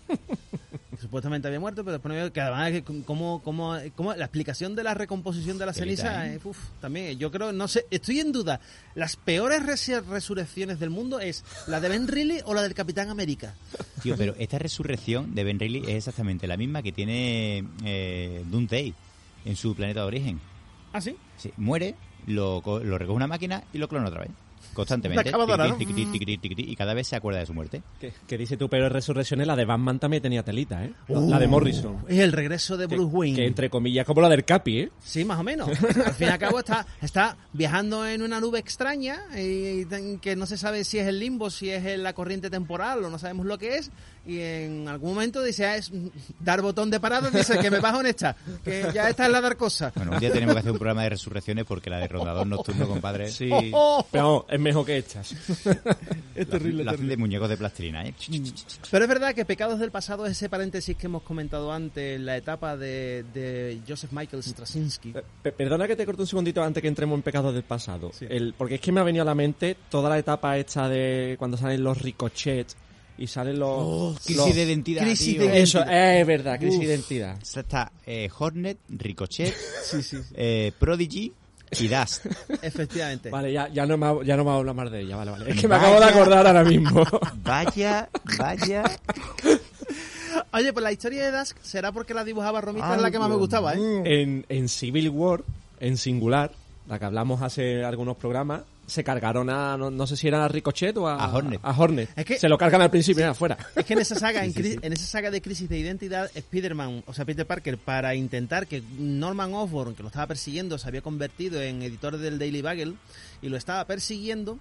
Supuestamente había muerto, pero después que además como, como, como la explicación de la recomposición de la ceniza, ¿eh? uf, también yo creo, no sé, estoy en duda. Las peores resurrecciones del mundo es la de Ben Reilly o la del Capitán América. Tío, pero esta resurrección de Ben Reilly es exactamente la misma que tiene eh, Doomsday en su planeta de origen. ¿Ah, sí? Sí, muere, lo, lo recoge una máquina y lo clona otra vez. Constantemente. Y cada vez se acuerda de su muerte. Que, dice tu pero resurrecciones, la de Batman también tenía telita, ¿eh? la de Morrison. Es el regreso de Bruce Wayne. que entre comillas como la del Capi, ¿eh? Sí, más o menos. Al fin y al cabo está, está viajando en una nube extraña y, que no se sabe si es el limbo, si es la corriente temporal o no sabemos lo que es. Y en algún momento dice, ah, es dar botón de parada, dice que me bajo en esta, que ya esta es la dar cosa. Bueno, un día tenemos que hacer un programa de resurrecciones porque la de Rondador Nocturno, compadre, Sí. Oh, oh. Pero es mejor que estas. (laughs) Es terrible, lo hacen terrible. de muñecos de plastilina, ¿eh? Pero es verdad que Pecados del Pasado es ese paréntesis que hemos comentado antes, la etapa de, de Joseph Michael Straczynski. Eh, pe- Perdona que te corte un segundito antes que entremos en pecados del pasado. Sí. El, porque es que me ha venido a la mente toda la etapa esta de cuando salen los ricochets y salen los... Oh, Crisis los- de identidad, crisis tío. de- Eso, es verdad, crisis Uf. de identidad. Está eh, Hornet, Ricochet, (laughs) Sí, sí, sí. eh, Prodigy y Dust. (laughs) Efectivamente. Vale, ya, ya no me ha- ya no me hablo más de ella, vale, vale. Es que me acabo de acordar ahora mismo. Vaya, vaya. Oye, pues la historia de Dusk será porque la dibujaba Romita, es la que más me gustaba, ¿eh? en, en Civil War, en singular, la que hablamos hace algunos programas, se cargaron a, no, no sé si era a Ricochet o a, A Hornet. a Hornet. Es que- se lo cargan al principio y afuera. Es que en esa saga, (laughs) Sí, sí, sí. en esa saga de crisis de identidad, Spider-Man, o sea, Peter Parker, para intentar que Norman Osborn, que lo estaba persiguiendo, se había convertido en editor del Daily Bugle y lo estaba persiguiendo.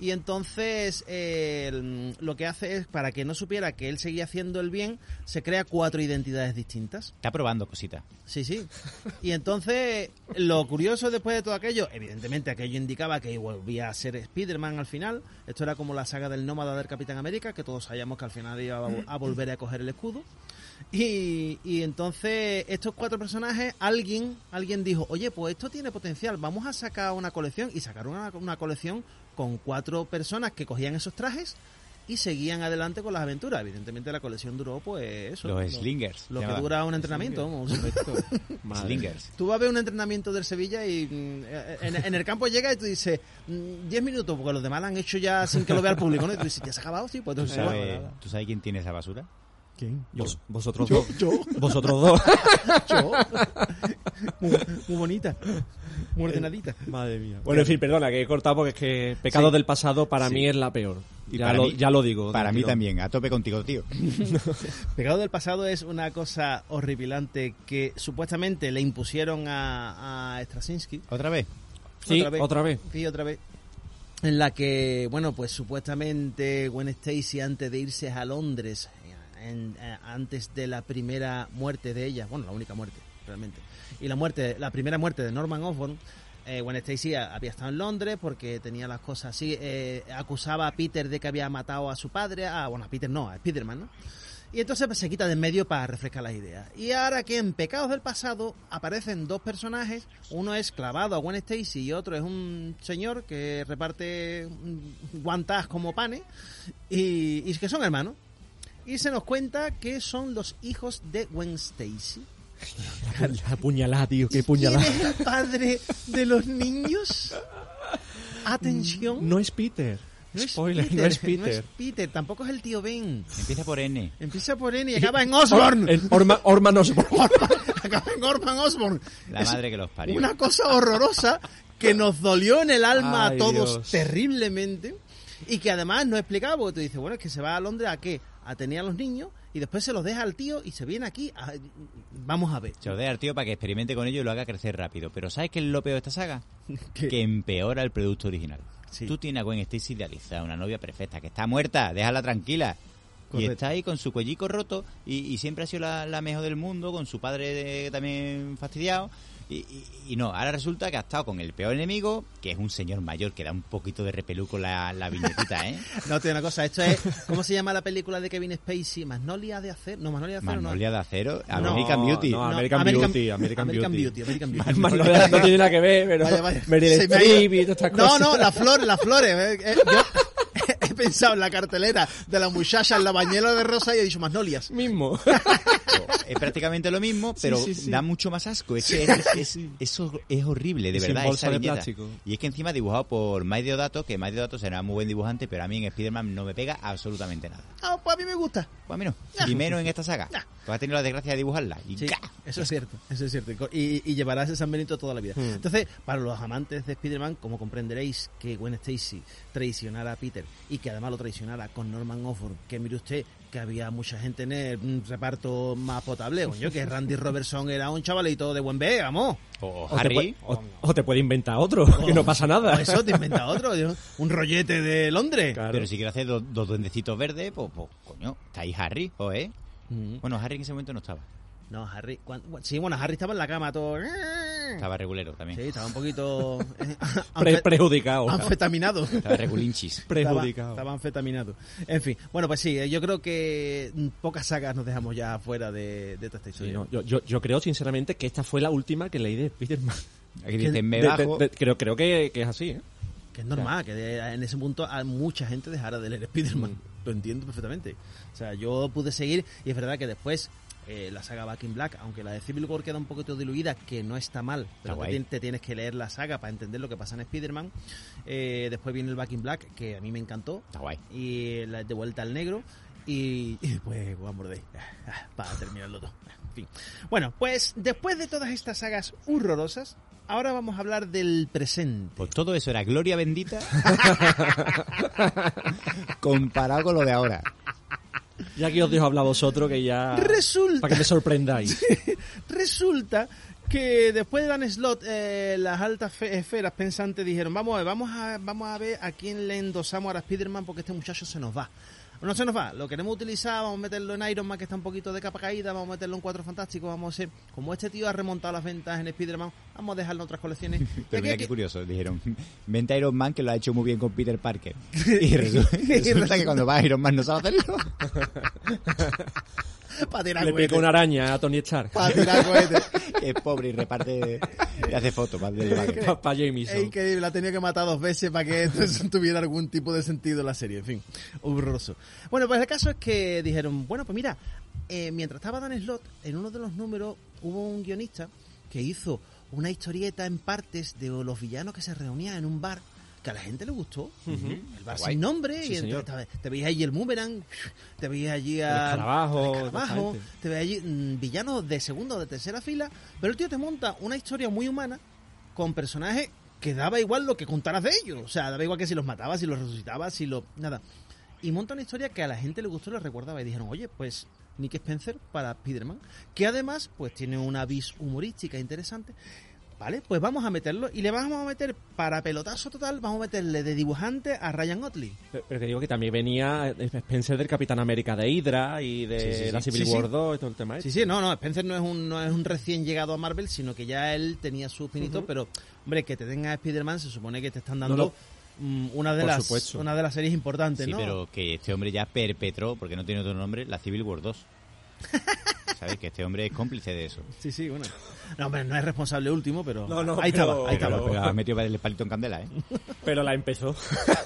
Y entonces eh, lo que hace es, para que no supiera que él seguía haciendo el bien, se crea cuatro identidades distintas. Está probando cositas. Sí, sí. Y entonces, lo curioso después de todo aquello, evidentemente aquello indicaba que volvía a ser Spider-Man al final. Esto era como la saga del nómada del Capitán América, que todos sabíamos que al final iba a, a volver a coger el escudo. Y, y entonces, estos cuatro personajes, alguien, alguien dijo, oye, pues esto tiene potencial, vamos a sacar una colección. Y sacaron una, una colección con cuatro personas que cogían esos trajes y seguían adelante con las aventuras. Evidentemente la colección duró, pues eso. Los lo- slingers. Lo que dura un entrenamiento, vamos. (laughs) Slingers. Tú vas a ver un entrenamiento del Sevilla y mm, en, en el campo llega y tú dices mm, 10 minutos, porque los demás lo han hecho ya sin que lo vea el público, ¿no? Y tú dices, ¿ya se ha acabado? Sí, pues ¿Tú sabes. ¿Tú sabes quién tiene esa basura? ¿Quién? Vos- vosotros Yo, dos. yo, Vosotros dos. (laughs) yo. Muy, muy bonita, muy ordenadita. Madre mía. Bueno, en fin, perdona, que he cortado porque es que Pecados Sí. del Pasado para Sí. mí es la peor. Y ya, lo, mí- ya lo digo. Para mí también, a tope contigo, tío. (laughs) Pegado del pasado es una cosa horripilante que supuestamente le impusieron a, a Straczynski. ¿Otra vez? Sí, otra vez. Sí, otra vez. En la que, bueno, pues supuestamente Gwen Stacy antes de irse a Londres, eh, en- eh, antes de la primera muerte de ella, bueno, la única muerte, realmente, y la muerte, la primera muerte de Norman Osborn, eh, Gwen Stacy había estado en Londres porque tenía las cosas así, eh, acusaba a Peter de que había matado a su padre, a, bueno, a Peter no, a Spiderman, ¿no? Y entonces pues, se quita de en medio para refrescar las ideas. Y ahora que en Pecados del Pasado aparecen dos personajes, uno es clavado a Gwen Stacy y otro es un señor que reparte guantas como panes y, y que son hermanos. Y se nos cuenta que son los hijos de Gwen Stacy. La puñalada, tío, qué ¿Quién puñalada. es el padre de los niños? Atención. No es Peter. No es Spoiler, Peter, no es Peter. Peter, tampoco es el tío Ben. Empieza por N. Empieza por N y acaba en Osborne. En Orma, Orman Osborn. (laughs) acaba en Orman Osborne. La Es madre que los parió. Una cosa horrorosa que nos dolió en el alma Ay, a todos Dios. terriblemente y que además no explicaba porque tú dices, bueno, es que se va a Londres a qué? A tener a los niños y después se los deja al tío y se viene aquí. a- Vamos a ver. Se lo deja al tío para que experimente con ello y lo haga crecer rápido. Pero ¿sabes qué es lo peor de esta saga? (laughs) ¿Qué? Que empeora el producto original. Sí. Tú tienes a Gwen Stacy idealizada, una novia perfecta, que está muerta, déjala tranquila. Y está ahí con su cuellico roto y, y siempre ha sido la, la mejor del mundo, con su padre de- también fastidiado. Y, y- y no, ahora resulta que ha estado con el peor enemigo, que es un señor mayor que da un poquito de repelú con la, la viñetita, ¿eh? (laughs) No, tío, una cosa, esto es, ¿cómo se llama la película de Kevin Spacey? Magnolia de acero, no, Magnolia de acero, Magnolia de acero, No. American Beauty. no, American Beauty, American Beauty. American Beauty. Más no, no tiene nada que ver, pero Vaya, vaya. Me ha Streep ido. y todas estas No, cosas. no, las flores, las flores. eh, eh, yo pensado en la cartelera de la muchacha en la bañera de rosa y he dicho magnolias. Mismo. (laughs) es prácticamente lo mismo, pero sí, sí. da mucho más asco. Es que es, es- eso es horrible, de Y verdad. esa de plástico. Y es que encima dibujado por Mike Deodato, que Mike Deodato será muy buen dibujante, pero a mí en Spider-Man no me pega absolutamente nada. Ah, pues a mí me gusta. Pues a mí no. Y menos en esta saga. Ya. Pues ha tenido la desgracia de dibujarla. Y Sí, ¡ca! eso es cierto, eso es cierto. Y, y llevará ese San Benito toda la vida. Hmm. Entonces, para los amantes de Spider-Man, como comprenderéis que Gwen Stacy traicionara a Peter y que además lo traicionara con Norman Osborn, que mire usted que había mucha gente en el mm, reparto más potable, coño, que Randy Robertson era un chavalito de buen B, vamos. O Harry. o- o te puede inventar otro, (laughs) que no pasa nada. O eso te inventa otro, (laughs) un rollete de Londres. Claro. Pero si quiere hacer dos, dos duendecitos verdes, pues, pues, coño, está ahí Harry, ¿o eh? Mm. Bueno, Harry en ese momento no estaba. No, Harry, sí, bueno, Harry estaba en la cama todo. Estaba regulero también. Sí, estaba un poquito (laughs) eh, Pre- prejudicado. anfetaminado. Estaba regulinchis. Prejudicado. Estaba, estaba anfetaminado. En fin, bueno, pues sí, yo creo que pocas sagas nos dejamos ya fuera de, de esta Sí, historia. no, yo, yo, yo creo sinceramente que esta fue la última que leí de Spider-Man. Aquí dicen, me De- de- bajo. de- creo, creo que, que es así, ¿eh? Que es normal, que de- en ese punto a mucha gente dejara de leer Spider-Man. Lo entiendo perfectamente. O sea, yo pude seguir y es verdad que después eh, la saga Back in Black, aunque la de Civil War queda un poquito diluida, que no está mal, pero te, tienes que leer la saga para entender lo que pasa en Spider-Man. Eh, después viene el Back in Black, que a mí me encantó. Está guay. y la de vuelta al negro y, y después One More Day para terminarlo todo. En fin. Bueno, pues después de todas estas sagas horrorosas, ahora vamos a hablar del presente. Pues todo eso era gloria bendita (laughs) comparado con lo de ahora. Ya aquí os dejo hablar vosotros que ya... Resulta- Para que me sorprendáis. (laughs) Resulta que después de Dan Slot, eh, las altas fe- esferas pensantes dijeron, vamos a ver, vamos a, vamos a ver a quién le endosamos a Spider-Man porque este muchacho se nos va. No se nos va, lo queremos utilizar, vamos a meterlo en Iron Man que está un poquito de capa caída, vamos a meterlo en Cuatro Fantásticos, vamos a hacer, como este tío ha remontado las ventas en Spider-Man, vamos a dejarlo en otras colecciones. Pero Y mira qué curioso, dijeron, (laughs) vente a Iron Man que lo ha hecho muy bien con Peter Parker. (laughs) Y resulta, (laughs) resulta que cuando va a Iron Man no sabe hacerlo. (laughs) para tirar Le pica una araña a Tony Stark. Para tirar cohetes. (laughs) es pobre y reparte y hace fotos barrio. Para Es Jameson. increíble, la ha tenido que matar dos veces para que esto (laughs) tuviera algún tipo de sentido en la serie, en fin, horroroso. Bueno, pues el caso es que dijeron, bueno, pues mira, eh, mientras estaba Dan Slot, en uno de los números hubo un guionista que hizo una historieta en partes de los villanos que se reunían en un bar que a la gente le gustó. El bar Guay. sin nombre, Sí, y entonces te, te veías allí el boomerang, te veías allí a, bastante. te veías allí mm, villanos de segunda o de tercera fila, pero el tío te monta una historia muy humana con personajes que daba igual lo que contaras de ellos. O sea, daba igual que si los matabas, si los resucitabas, si lo... Nada. Y monta una historia que a la gente le gustó y le recordaba. Y dijeron, oye, pues Nick Spencer para Spider-Man. Que además, pues tiene una vis humorística interesante. Vale, pues vamos a meterlo. Y le vamos a meter, para pelotazo total, vamos a meterle de dibujante a Ryan Otley. Pero te digo que también venía Spencer del Capitán América de Hydra y de Sí, sí, sí. la Civil Sí, sí. War 2 y todo el tema. Sí, este. sí, no, no, Spencer no es un, no es un recién llegado a Marvel, sino que ya él tenía sus pinitos, pero, hombre, que te tenga Spider-Man se supone que te están dando No, no. mm, una de Por las supuesto. una de las series importantes, Sí, ¿no? pero que este hombre ya perpetró, porque no tiene otro nombre, la Civil War 2. (laughs) ¿Sabes? Que este hombre es cómplice de eso. Sí, sí, bueno. No, hombre, no es responsable último, pero No, no, ahí pero- estaba, ahí pero- estaba. Pero ha metido el palito en candela, ¿eh? (laughs) Pero la empezó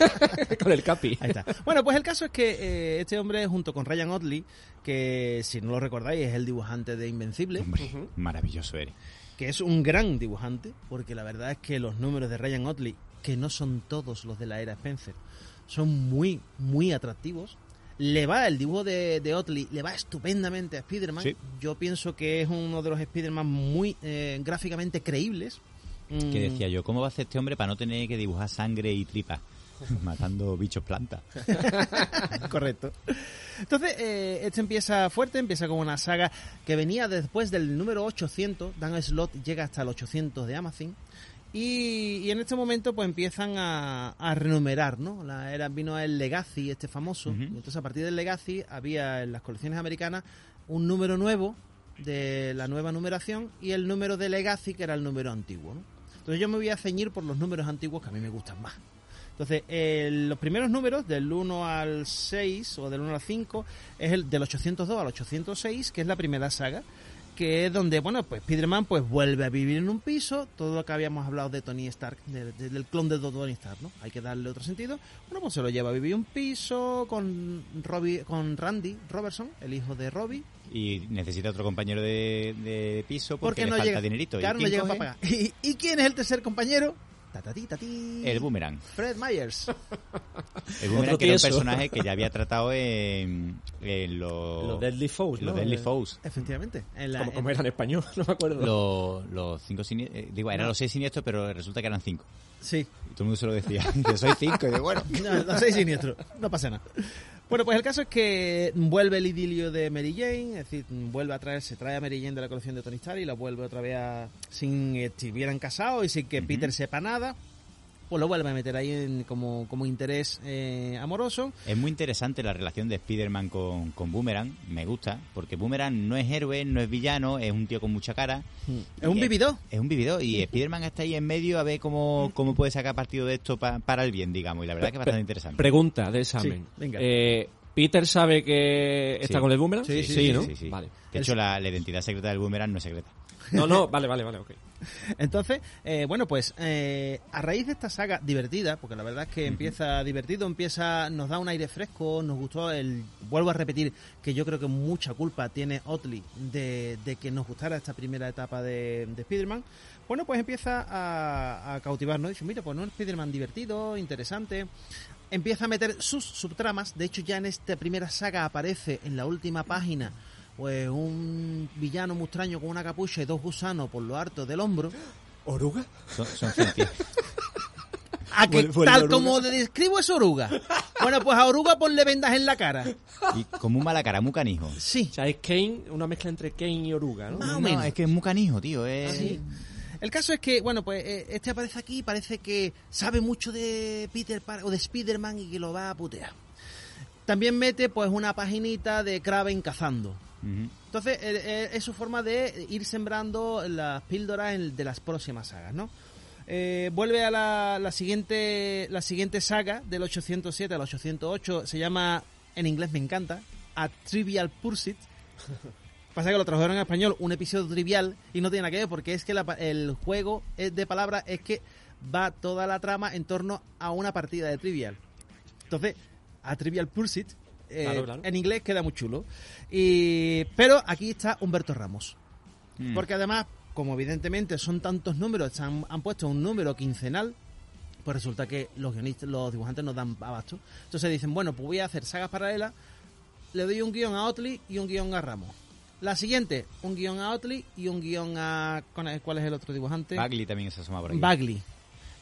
(laughs) con el Capi. Ahí está. Bueno, pues el caso es que eh, este hombre, junto con Ryan Otley, que si no lo recordáis es el dibujante de Invencible, Hombre, maravilloso eres. que es un gran dibujante, porque la verdad es que los números de Ryan Otley, que no son todos los de la era Spencer, son muy, muy atractivos. Le va el dibujo de, de Otley, le va estupendamente a Spider-Man. Sí. Yo pienso que es uno de los Spider-Man muy eh, gráficamente creíbles. Que Mm, decía yo, ¿cómo va a hacer este hombre para no tener que dibujar sangre y tripa? (laughs) Matando bichos plantas. (laughs) Correcto. Entonces, eh, este empieza fuerte, empieza con una saga que venía después del número 800. Dan Slot llega hasta el 800 de Amazon. Y, y en este momento pues empiezan a, a renumerar, ¿no? La era vino el Legacy, este famoso. Y entonces a partir del Legacy había en las colecciones americanas un número nuevo de la nueva numeración y el número de Legacy que era el número antiguo, ¿no? Entonces yo me voy a ceñir por los números antiguos que a mí me gustan más. Entonces, eh, los primeros números, del 1 al 6 o del 1 al 5, es el del 802 al 806, que es la primera saga, que es donde, bueno, pues Spider-Man pues vuelve a vivir en un piso, todo lo que habíamos hablado de Tony Stark, de- de- del clon de Tony Stark, ¿no? Hay que darle otro sentido. Bueno, pues se lo lleva a vivir un piso con Robbie, con Randy Robertson, el hijo de Robbie, Y necesita otro compañero de, de piso porque, porque le no falta llega, dinerito. ¿Y claro, no llega para pagar. (laughs) ¿Y, y quién es el tercer compañero? El Boomerang. Fred Myers. El Boomerang que era un personaje que ya había tratado en, en los... Los Deadly Foes, los. Deadly Eh, Foes. Efectivamente. En la- Como, en- era en español, (laughs) no me acuerdo. Los, los cinco siniestros... digo, eran los seis siniestros, pero resulta que eran cinco. Sí. Y todo el mundo se lo decía. (laughs) Yo soy cinco. Y yo, bueno... No, no soy siniestro, no pasa nada. Bueno, pues el caso es que vuelve el idilio de Mary Jane, es decir, vuelve a traer, se trae a Mary Jane de la colección de Tony Stark y la vuelve otra vez a, sin que estuvieran casados y sin que Peter sepa nada, pues lo vuelve a meter ahí en- como, como interés eh, amoroso. Es muy interesante la relación de Spider-Man con, con Boomerang. Me gusta. Porque Boomerang no es héroe, no es villano, es un tío con mucha cara. Es un vividor. Es un vividor. Y Spider-Man está ahí en medio a ver cómo, cómo puede sacar partido de esto pa- para el bien, digamos. Y la verdad que es bastante interesante. Pregunta de examen. Sí, venga. Eh, ¿Peter sabe que está Sí. con el boomerang? Sí, sí, ¿no? Sí, sí. Vale. De hecho, la, la identidad secreta del Boomerang no es secreta. No, no, vale, vale, vale, ok. (laughs) Entonces, eh, bueno, pues eh, a raíz de esta saga divertida, porque la verdad es que empieza divertido, empieza, nos da un aire fresco, nos gustó el, vuelvo a repetir que yo creo que mucha culpa tiene Otley de, de que nos gustara esta primera etapa de, de Spider-Man. Bueno, pues empieza a, a cautivarnos. Dice, mira, pues no es Spider-Man divertido, interesante. Empieza a meter sus subtramas. De hecho, ya en esta primera saga aparece en la última página pues un villano muy extraño con una capucha y dos gusanos por lo harto del hombro. ¿Oruga? Son, son. ¿A que tal oruga. como le describo es oruga? Bueno, pues a oruga ponle vendas en la cara. Y como un mala cara, muy canijo. Sí. O sea, es Kane, una mezcla entre Kane y Oruga, ¿no? Más o No, menos. es que es muy canijo, tío. Es... Sí. El caso es que, bueno, pues eh, este aparece aquí, parece que sabe mucho de Peter Par- o de Spider-Man y que lo va a putear. También mete pues una paginita de Kraven cazando. Entonces, eh, eh, es su forma de ir sembrando las píldoras en- de las próximas sagas, ¿no? Eh, vuelve a la, la siguiente la siguiente saga del 807 al 808, se llama, en inglés me encanta, A Trivial Pursuit. (laughs) Pasa que lo tradujeron en español, un episodio trivial, y no tiene nada que ver porque es que la el juego de palabras es que va toda la trama en torno a una partida de trivial. Entonces, a Trivial Pursuit, eh, Claro, claro. en inglés queda muy chulo. Y, pero aquí está Humberto Ramos. Mm. Porque además, como evidentemente son tantos números, se han, han puesto un número quincenal, pues resulta que los guionistas, los dibujantes no dan abasto. Entonces dicen, bueno, pues voy a hacer sagas paralelas, le doy un guion a Otley y un guion a Ramos. La siguiente, un guion a Otley y un guion a... ¿Cuál es el otro dibujante? Bagley también se asoma por aquí. Bagley.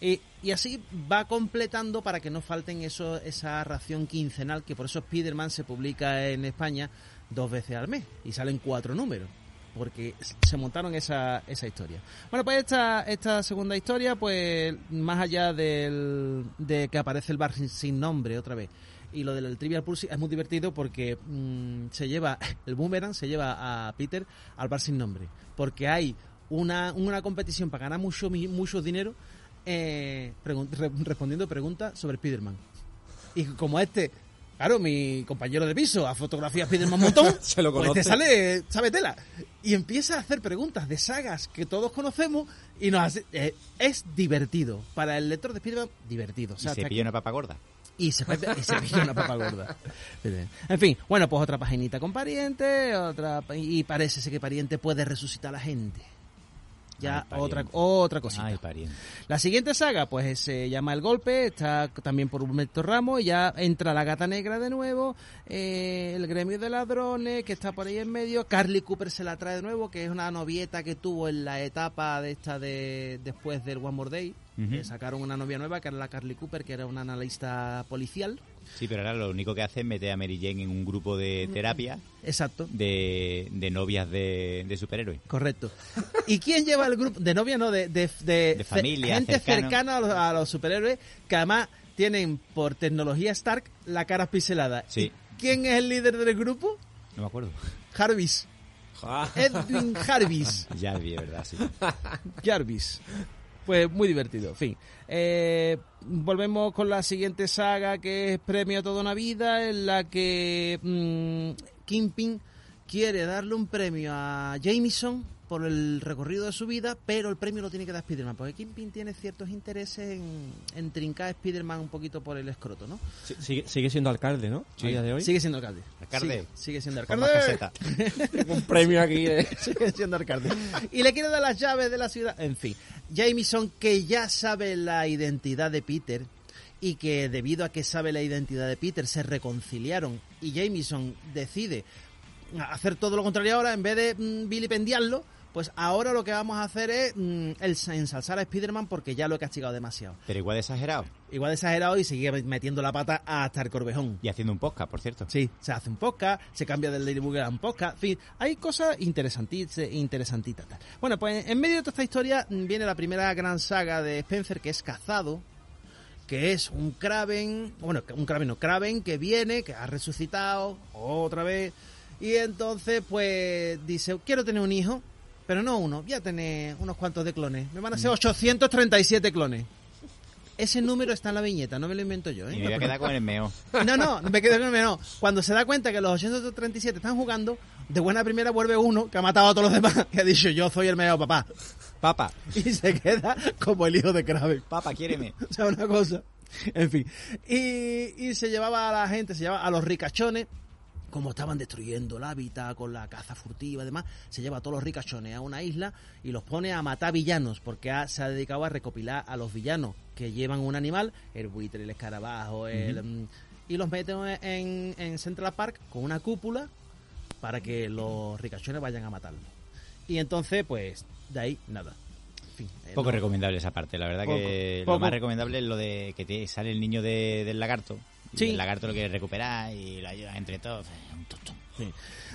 Y, y así va completando para que no falten eso, esa ración quincenal, que por eso Spider-Man se publica en España dos veces al mes y salen cuatro números, porque se montaron esa, esa historia. Bueno, pues esta, esta segunda historia, pues más allá del, de que aparece el bar sin, nombre otra vez. Y lo del Trivial Pursuit es muy divertido porque mm, se lleva, (laughs) el boomerang se lleva a Peter al bar sin nombre. Porque hay una, una competición para ganar mucho, mucho dinero eh, pregun- re- respondiendo preguntas sobre Spider-Man. Y como este, claro, mi compañero de piso ha fotografiado a Spider-Man un montón, (laughs) Se lo pues conoce. te sale, sabe tela. Y empieza a hacer preguntas de sagas que todos conocemos y nos hace, eh, es divertido. Para el lector de Spider-Man, divertido. O Y se pilla una papa gorda. y se, pe- y se pilla una papa gorda. En fin, bueno, pues otra paginita con pariente, otra y parece que pariente puede resucitar a la gente. Ya Ay, otra otra cosita. Ay. La siguiente saga, pues se llama El Golpe, está también por Humberto Ramos, y ya entra la Gata Negra de nuevo, eh, el Gremio de Ladrones, que está por ahí en medio, Carly Cooper se la trae de nuevo, que es una novieta que tuvo en la etapa de esta de después del One More Day, que sacaron una novia nueva, que era la Carly Cooper, que era una analista policial. Sí, pero ahora lo único que hace es meter a Mary Jane en un grupo de terapia Exacto. de, de novias de, de superhéroes. Correcto. ¿Y quién lleva el grupo? De novia, no, de, de, de, De familia, gente cercano. cercana a los, a los superhéroes que además tienen por tecnología Stark la cara pixelada. Sí. ¿Y ¿Quién es el líder del grupo? No me acuerdo. Jarvis. Ah, Edwin Jarvis. (laughs) Ya vi, ¿verdad? Sí. Jarvis. Pues muy divertido, en fin. Eh, volvemos con la siguiente saga que es Premio a toda una vida, en la que mm, Kingpin quiere darle un premio a Jameson por el recorrido de su vida, pero el premio lo tiene que dar Spider-Man, porque Kingpin tiene ciertos intereses en, en trincar a Spider-Man un poquito por el escroto, ¿no? sí, sigue, sigue siendo alcalde, ¿no? Sí. A día de hoy. Sigue siendo alcalde. Alcalde. Sigue, sigue siendo Con alcalde. más caseta. (laughs) Un premio aquí de... (laughs) sigue siendo alcalde. Y le quiere dar las llaves de la ciudad. En fin, Jameson, que ya sabe la identidad de Peter y que debido a que sabe la identidad de Peter se reconciliaron y Jameson decide hacer todo lo contrario ahora, en vez de mm, vilipendiarlo, pues ahora lo que vamos a hacer es mm, el ensalzar a Spider-Man porque ya lo he castigado demasiado. Pero igual exagerado. Igual exagerado y sigue metiendo la pata hasta el corvejón. Y haciendo un podcast, por cierto. Sí, se hace un podcast, se cambia del Ladybug a un podcast, en fin, hay cosas interesantitas, interesantitas. tal. Bueno, pues en medio de toda esta historia viene la primera gran saga de Spencer, que es Cazado, que es un Kraven, bueno, un Kraven no, Kraven que viene, que ha resucitado otra vez, y entonces pues dice, quiero tener un hijo, pero no uno, voy a tener unos cuantos de clones, me van a ser 837 clones. Ese número está en la viñeta, no me lo invento yo, ¿eh? Y me voy a quedar con el meo. No, no, me quedo con el no. Cuando se da cuenta que los 837 están jugando, de buena primera vuelve uno que ha matado a todos los demás, que ha dicho yo soy el medio papá. Papa, Y se queda como el hijo de Kraven. papa, quiéreme. (laughs) O sea, una cosa. En fin. Y, y se llevaba a la gente, se llevaba a los ricachones, como estaban destruyendo el hábitat con la caza furtiva y demás, se lleva a todos los ricachones a una isla y los pone a matar villanos, porque ha- se ha dedicado a recopilar a los villanos que llevan un animal, el buitre, el escarabajo, el, mm, y los mete en, en Central Park con una cúpula para que los ricachones vayan a matarlo. Y entonces, pues, de ahí, nada. Fin, eh, Poco no- recomendable esa parte. La verdad Poco, que poco. lo más recomendable es lo de que te sale el niño de- del lagarto. Y Sí. El lagarto lo quiere recuperar y lo ayuda entre todos. Un tonto. Sí.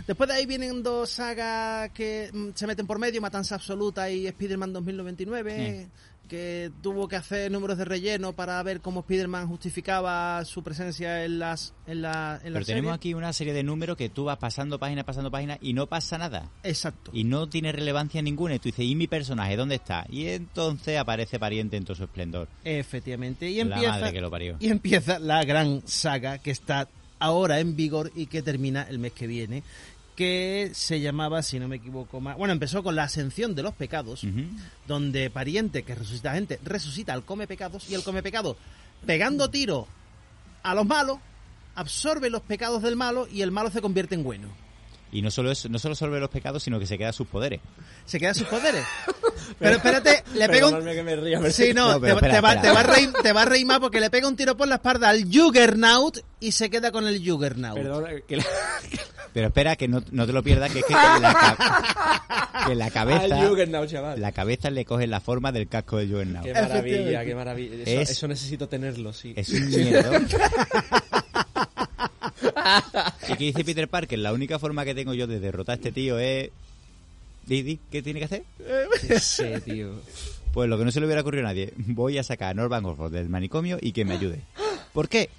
Después de ahí vienen dos sagas que mm, se meten por medio, Matanza Absoluta y Spider-Man 2099, que tuvo que hacer números de relleno para ver cómo Spider-Man justificaba su presencia en las en la, en la Pero serie. tenemos aquí una serie de números que tú vas pasando página, pasando página y no pasa nada. Exacto. Y no tiene relevancia ninguna. Y tú dices, ¿y mi personaje dónde está? Y entonces aparece pariente en todo su esplendor. Efectivamente. Y La empieza, madre que lo parió. y empieza la gran saga que está ahora en vigor y que termina el mes que viene, que se llamaba, si no me equivoco más, bueno, empezó con la ascensión de los pecados, donde pariente que resucita gente resucita al come pecados y el come pecados pegando tiro a los malos absorbe los pecados del malo y el malo se convierte en bueno Y no solo eso, no solo los pecados, sino que se queda sus poderes. se queda sus poderes (laughs) pero espérate le pega un que me ría, Sí, no, te, espera, te va, te va a reír, te va a reír más porque le pega un tiro por la espalda al Juggernaut y se queda con el Juggernaut. Perdona, que la- (laughs) Pero espera, que no, no te lo pierdas, que es que la, ca- (laughs) que la Al cabeza... Juggernaut, chaval. La cabeza le coge la forma del casco de Juggernaut. Qué maravilla, qué maravilla. Eso, Es- eso necesito tenerlo, sí. Es un miedo. (laughs) ¿Y qué dice Peter Parker? La única forma que tengo yo de derrotar a este tío es... Di, di, ¿Qué tiene que hacer? (laughs) Tío. Pues lo que no se le hubiera ocurrido a nadie. Voy a sacar a Norman Osborn del manicomio y que me ayude. ¿Por qué?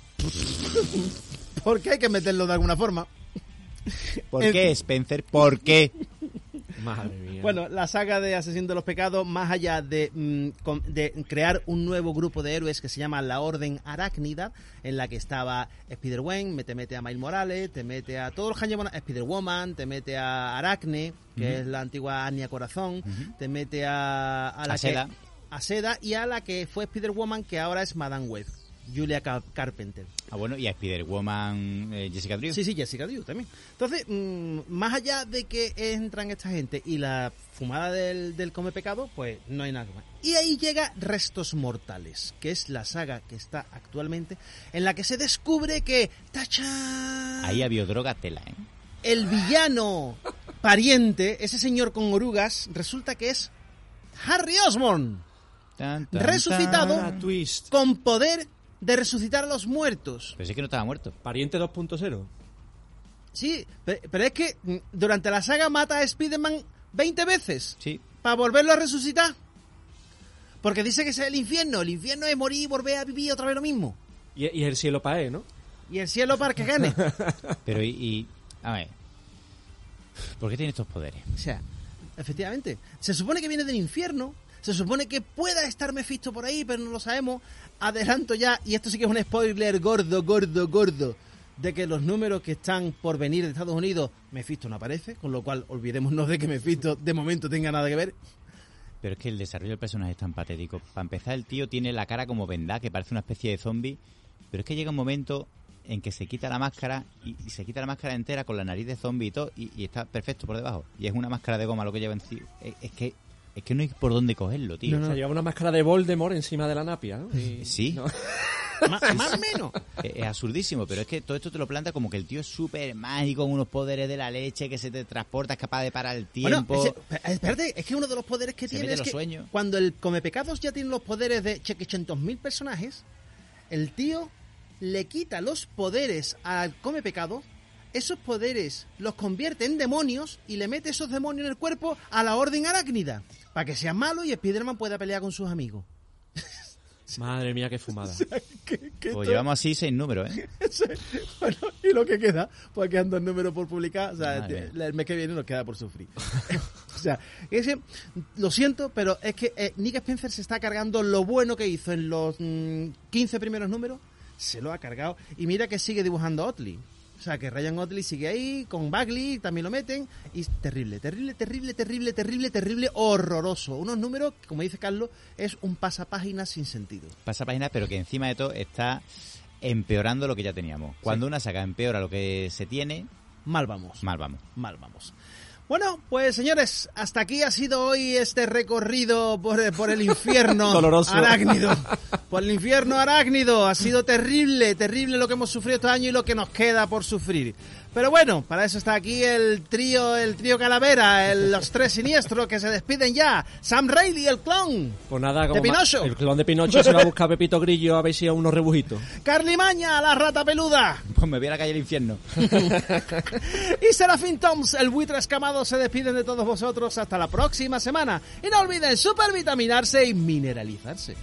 Porque hay que meterlo de alguna forma. ¿Por qué, Spencer? ¿Por qué? Madre mía. Bueno, la saga de Asesino de los Pecados, más allá de, mm, de crear un nuevo grupo de héroes que se llama la Orden Arácnida, en la que estaba Spider-Gwen, te mete a Miles Morales, te mete a todos los Hanyamonas, Spider-Woman, te mete a Aracne, que es la antigua Anya Corazón, te mete a, a la A que- Seda. a Seda y a la que fue Spider-Woman, que ahora es Madame Web, Julia Car- Carpenter. Ah, bueno, y a Spider-Woman eh, Jessica Drew. Sí, sí, Jessica Drew también. Entonces, mm, más allá de que entran esta gente y la fumada del, del come pecado, pues no hay nada más. Y ahí llega Restos Mortales, que es la saga que está actualmente, en la que se descubre que, ¡tachán! Ahí había droga tela, ¿eh? El villano pariente, ese señor con orugas, resulta que es Harry Osborn, Tan, tan, Resucitado. tan. Con poder de resucitar a los muertos. Pero sí que no estaba muerto. Pariente 2.0. Sí, pe- pero es que mm, durante la saga mata a Spider-Man 20 veces Sí. para volverlo a resucitar. Porque dice que es el infierno. El infierno es morir y volver a vivir otra vez lo mismo. Y, y el cielo para él, ¿no? Y el cielo para que gane. (laughs) Pero y, y- A ver. ¿Por qué tiene estos poderes? o sea, efectivamente. Se supone que viene del infierno. Se supone que pueda estar Mephisto por ahí, pero no lo sabemos. Adelanto ya, y esto sí que es un spoiler gordo, gordo, gordo, de que los números que están por venir de Estados Unidos, Mephisto no aparece, con lo cual olvidémonos de que Mephisto de momento tenga nada que ver. Pero es que el desarrollo del personaje es tan patético. Para empezar, el tío tiene la cara como vendada, que parece una especie de zombie. Pero es que llega un momento en que se quita la máscara y, se quita la máscara entera con la nariz de zombie y todo, y, está perfecto por debajo. Y es una máscara de goma lo que lleva encima. Es, es que es que no hay por dónde cogerlo, tío. O sea, lleva una máscara de Voldemort encima de la napia, ¿no? Y- (laughs) Sí. ¿no? (laughs) Más, o menos. Es, es absurdísimo, pero es que todo esto te lo planta como que el tío es súper mágico, con unos poderes de la leche, que se te transporta, es capaz de parar el Bueno, tiempo. ese- espérate, es que uno de los poderes que Se tiene es los que sueños. cuando el Come Pecados ya tiene los poderes de cheque mil personajes, el tío le quita los poderes al Come Pecados, esos poderes los convierte en demonios y le mete esos demonios en el cuerpo a la Orden Arácnida, para que sea malo y Spider-Man pueda pelear con sus amigos. (laughs) Madre mía, qué fumada. (laughs) Pues llevamos así seis números, ¿eh? (laughs) bueno, y lo que queda, pues quedan dos números por publicar, o sea, Madre el mes que viene nos queda por sufrir. o sea, lo siento, pero es que eh, Nick Spencer se está cargando lo bueno que hizo en los mm, 15 primeros números, se lo ha cargado, y mira que sigue dibujando Otley. O sea, que Ryan Otley sigue ahí, con Bagley también lo meten, y terrible, terrible, terrible, terrible, terrible, terrible, horroroso. Unos números, que, como dice Carlos, es un pasapáginas sin sentido. Pasa página, pero que encima de todo está empeorando lo que ya teníamos. Cuando una saga empeora lo que se tiene, Mal vamos. mal vamos. mal vamos. Bueno, pues señores, hasta aquí ha sido hoy este recorrido por, por el infierno (laughs) Doloroso. arácnido. Por el infierno arácnido. Ha sido terrible, terrible lo que hemos sufrido este año y lo que nos queda por sufrir. Pero bueno, para eso está aquí el trío, el trío Calavera, el- los tres siniestros que se despiden ya. Sam Raimi, el clon. Pues nada, como ¿De Pinocho? el clon de Pinocho se va a buscar a Pepito Grillo a ver si a unos rebujitos. Carly Maña, la rata peluda. Pues me voy a la calle del infierno. (laughs) Y Serafín Toms, el buitre escamado, se despiden de todos vosotros hasta la próxima semana. Y no olviden supervitaminarse y mineralizarse.